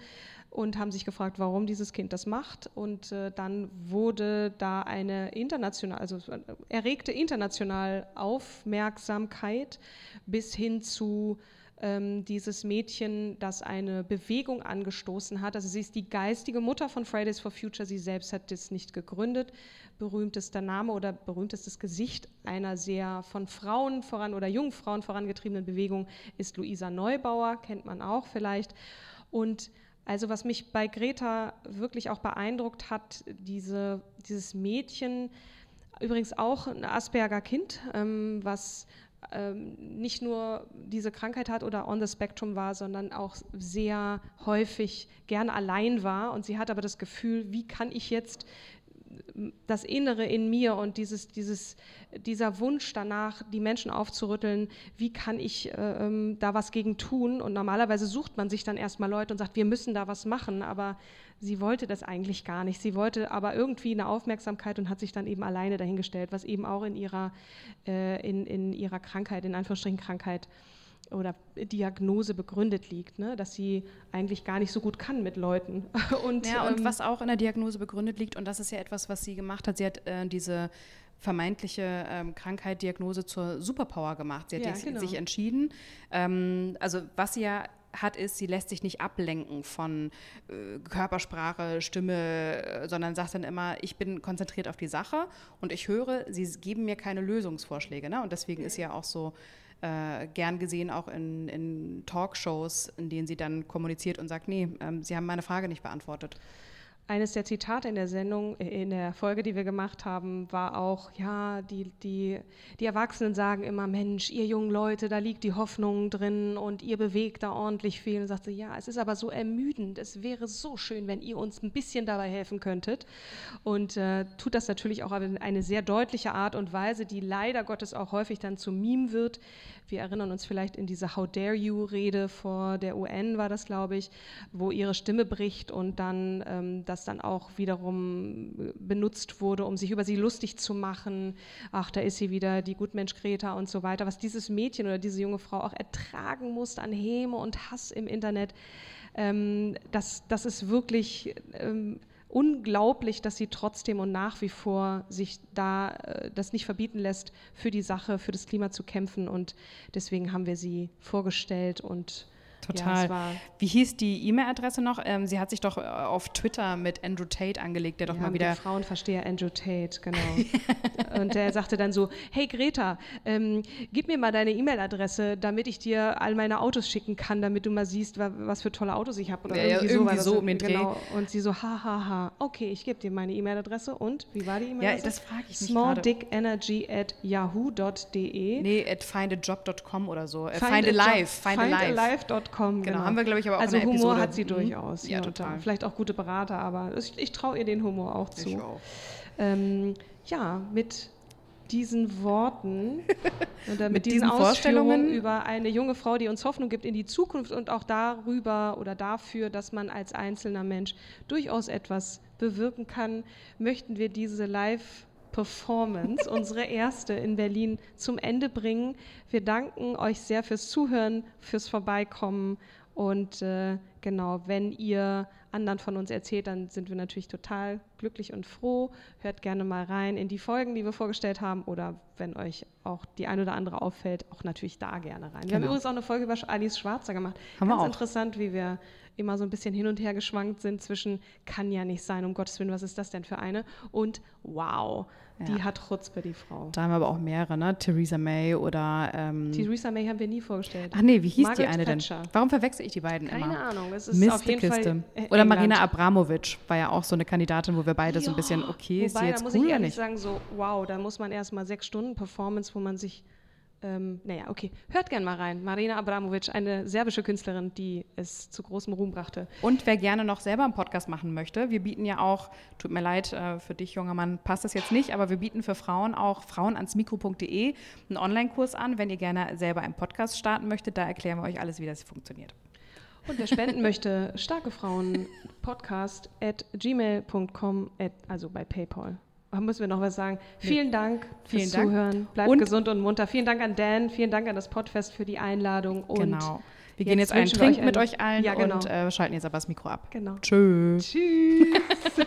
und haben sich gefragt, warum dieses Kind das macht. Und äh, dann wurde da eine international, also erregte international Aufmerksamkeit bis hin zu ähm, dieses Mädchen, das eine Bewegung angestoßen hat. Also sie ist die geistige Mutter von Fridays for Future. Sie selbst hat das nicht gegründet. Berühmtester Name oder berühmtestes Gesicht einer sehr von Frauen voran oder jungen Frauen vorangetriebenen Bewegung ist Luisa Neubauer, kennt man auch vielleicht. Und also was mich bei Greta wirklich auch beeindruckt hat, diese, dieses Mädchen, übrigens auch ein Asperger-Kind, ähm, was ähm, nicht nur diese Krankheit hat oder on the spectrum war, sondern auch sehr häufig gerne allein war. Und sie hat aber das Gefühl, wie kann ich jetzt das Innere in mir und dieses, dieses, dieser Wunsch danach, die Menschen aufzurütteln, wie kann ich äh, ähm, da was gegen tun? Und normalerweise sucht man sich dann erstmal Leute und sagt, wir müssen da was machen, aber sie wollte das eigentlich gar nicht. Sie wollte aber irgendwie eine Aufmerksamkeit und hat sich dann eben alleine dahingestellt, was eben auch in ihrer, äh, in, in ihrer Krankheit, in Anführungsstrichen Krankheit, oder Diagnose begründet liegt, ne? dass sie eigentlich gar nicht so gut kann mit Leuten. Und, ja, und ähm, was auch in der Diagnose begründet liegt, und das ist ja etwas, was sie gemacht hat, sie hat äh, diese vermeintliche ähm, Krankheit, Diagnose zur Superpower gemacht. Sie hat ja, genau. sich entschieden. Ähm, also was sie ja hat, ist, sie lässt sich nicht ablenken von äh, Körpersprache, Stimme, äh, sondern sagt dann immer, ich bin konzentriert auf die Sache und ich höre, sie geben mir keine Lösungsvorschläge. Ne? Und deswegen ist sie ja auch so äh, gern gesehen, auch in, in, Talkshows, in denen sie dann kommuniziert und sagt, nee, ähm, Sie haben meine Frage nicht beantwortet. Eines der Zitate in der Sendung, äh, in der Folge, die wir gemacht haben, war auch, ja, die, die, die Erwachsenen sagen immer, Mensch, ihr jungen Leute, da liegt die Hoffnung drin und ihr bewegt da ordentlich viel. Und sagt sie, ja, es ist aber so ermüdend. Es wäre so schön, wenn ihr uns ein bisschen dabei helfen könntet. Und äh, tut das natürlich auch auf eine sehr deutliche Art und Weise, die leider Gottes auch häufig dann zum Meme wird. Wir erinnern uns vielleicht in diese How dare you Rede vor der UN war das, glaube ich, wo ihre Stimme bricht und dann ähm, das dann auch wiederum benutzt wurde, um sich über sie lustig zu machen. Ach, da ist sie wieder, die Gutmensch Greta und so weiter. Was dieses Mädchen oder diese junge Frau auch ertragen musste an Häme und Hass im Internet, ähm, das, das ist wirklich ähm, unglaublich, dass sie trotzdem und nach wie vor sich da äh, das nicht verbieten lässt, für die Sache, für das Klima zu kämpfen. Und deswegen haben wir sie vorgestellt und Total. Ja, Wie hieß die E-Mail-Adresse noch? Ähm, sie hat sich doch äh, auf Twitter mit Andrew Tate angelegt, der doch ja, mal wieder. Der Frauenversteher Andrew Tate, genau. und der sagte dann so: Hey Greta, ähm, gib mir mal deine E-Mail-Adresse, damit ich dir all meine Autos schicken kann, damit du mal siehst, wa was für tolle Autos ich habe. Oder Ja, ja, irgendwie, irgendwie so das. um den Dreh. genau. Und sie so: Ha, ha, ha. Okay, ich gebe dir meine E-Mail-Adresse. Und wie war die E-Mail-Adresse? das frag ich mich. Smalldickenergy at yahoo.de. Nee, at findajob.com oder so. Äh, Find find a alive. Job- Find alive. findalive.com. Genau, haben wir, glaube ich, aber auch Also Humor Episode. hat sie Mhm. durchaus. Ja, hier und total. Vielleicht auch gute Berater, aber ich, ich traue ihr den Humor auch zu. Ich auch. Ähm, ja, mit diesen Worten oder mit, Mit diesen, diesen Vorstellungen. über eine junge Frau, die uns Hoffnung gibt in die Zukunft und auch darüber oder dafür, dass man als einzelner Mensch durchaus etwas bewirken kann, möchten wir diese Live Performance, unsere erste in Berlin, zum Ende bringen. Wir danken euch sehr fürs Zuhören, fürs Vorbeikommen und äh, genau, wenn ihr anderen von uns erzählt, dann sind wir natürlich total glücklich und froh. Hört gerne mal rein in die Folgen, die wir vorgestellt haben oder wenn euch auch die ein oder andere auffällt, auch natürlich da gerne rein. Wir haben Genau. übrigens auch eine Folge über Alice Schwarzer gemacht. Haben wir Ganz auch. interessant, wie wir immer so ein bisschen hin und her geschwankt sind zwischen kann ja nicht sein, um Gottes Willen, was ist das denn für eine? Und wow, die Ja. hat Chutzpe, die Frau. Da haben wir aber auch mehrere, ne? Theresa May oder. Ähm, Theresa May haben wir nie vorgestellt. ach nee, wie hieß Margaret die eine Thatcher. denn? Warum verwechsel ich die beiden Keine immer? Ahnung, es ist Mist, auf jeden Kiste. Fall äh, Oder England. Marina Abramovic war ja auch so eine Kandidatin, wo wir beide so ein bisschen, Ja, okay, ist Wobei, jetzt da muss cool ich ehrlich nicht? sagen, so, wow, da muss man erstmal sechs Stunden Performance, wo man sich, ähm, naja, okay, hört gern mal rein. Marina Abramovic, eine serbische Künstlerin, die es zu großem Ruhm brachte. Und wer gerne noch selber einen Podcast machen möchte, wir bieten ja auch, tut mir leid, äh, für dich, junger Mann, passt das jetzt nicht, aber wir bieten für Frauen auch frauenansmikro.de einen Online-Kurs an, wenn ihr gerne selber einen Podcast starten möchtet. Da erklären wir euch alles, wie das funktioniert. Und wer spenden möchte, starke Frauen Podcast at gmail.com, also bei PayPal. Da müssen wir noch was sagen. Vielen Dank fürs Vielen Dank. Zuhören. Bleibt Und- gesund und munter. Vielen Dank an Dan, vielen Dank an das Podfest für die Einladung. Und genau. Wir gehen jetzt jetzt einen Trink mit euch allen Ja, genau. und äh, schalten jetzt aber das Mikro ab. Genau. Tschüss. Tschüss.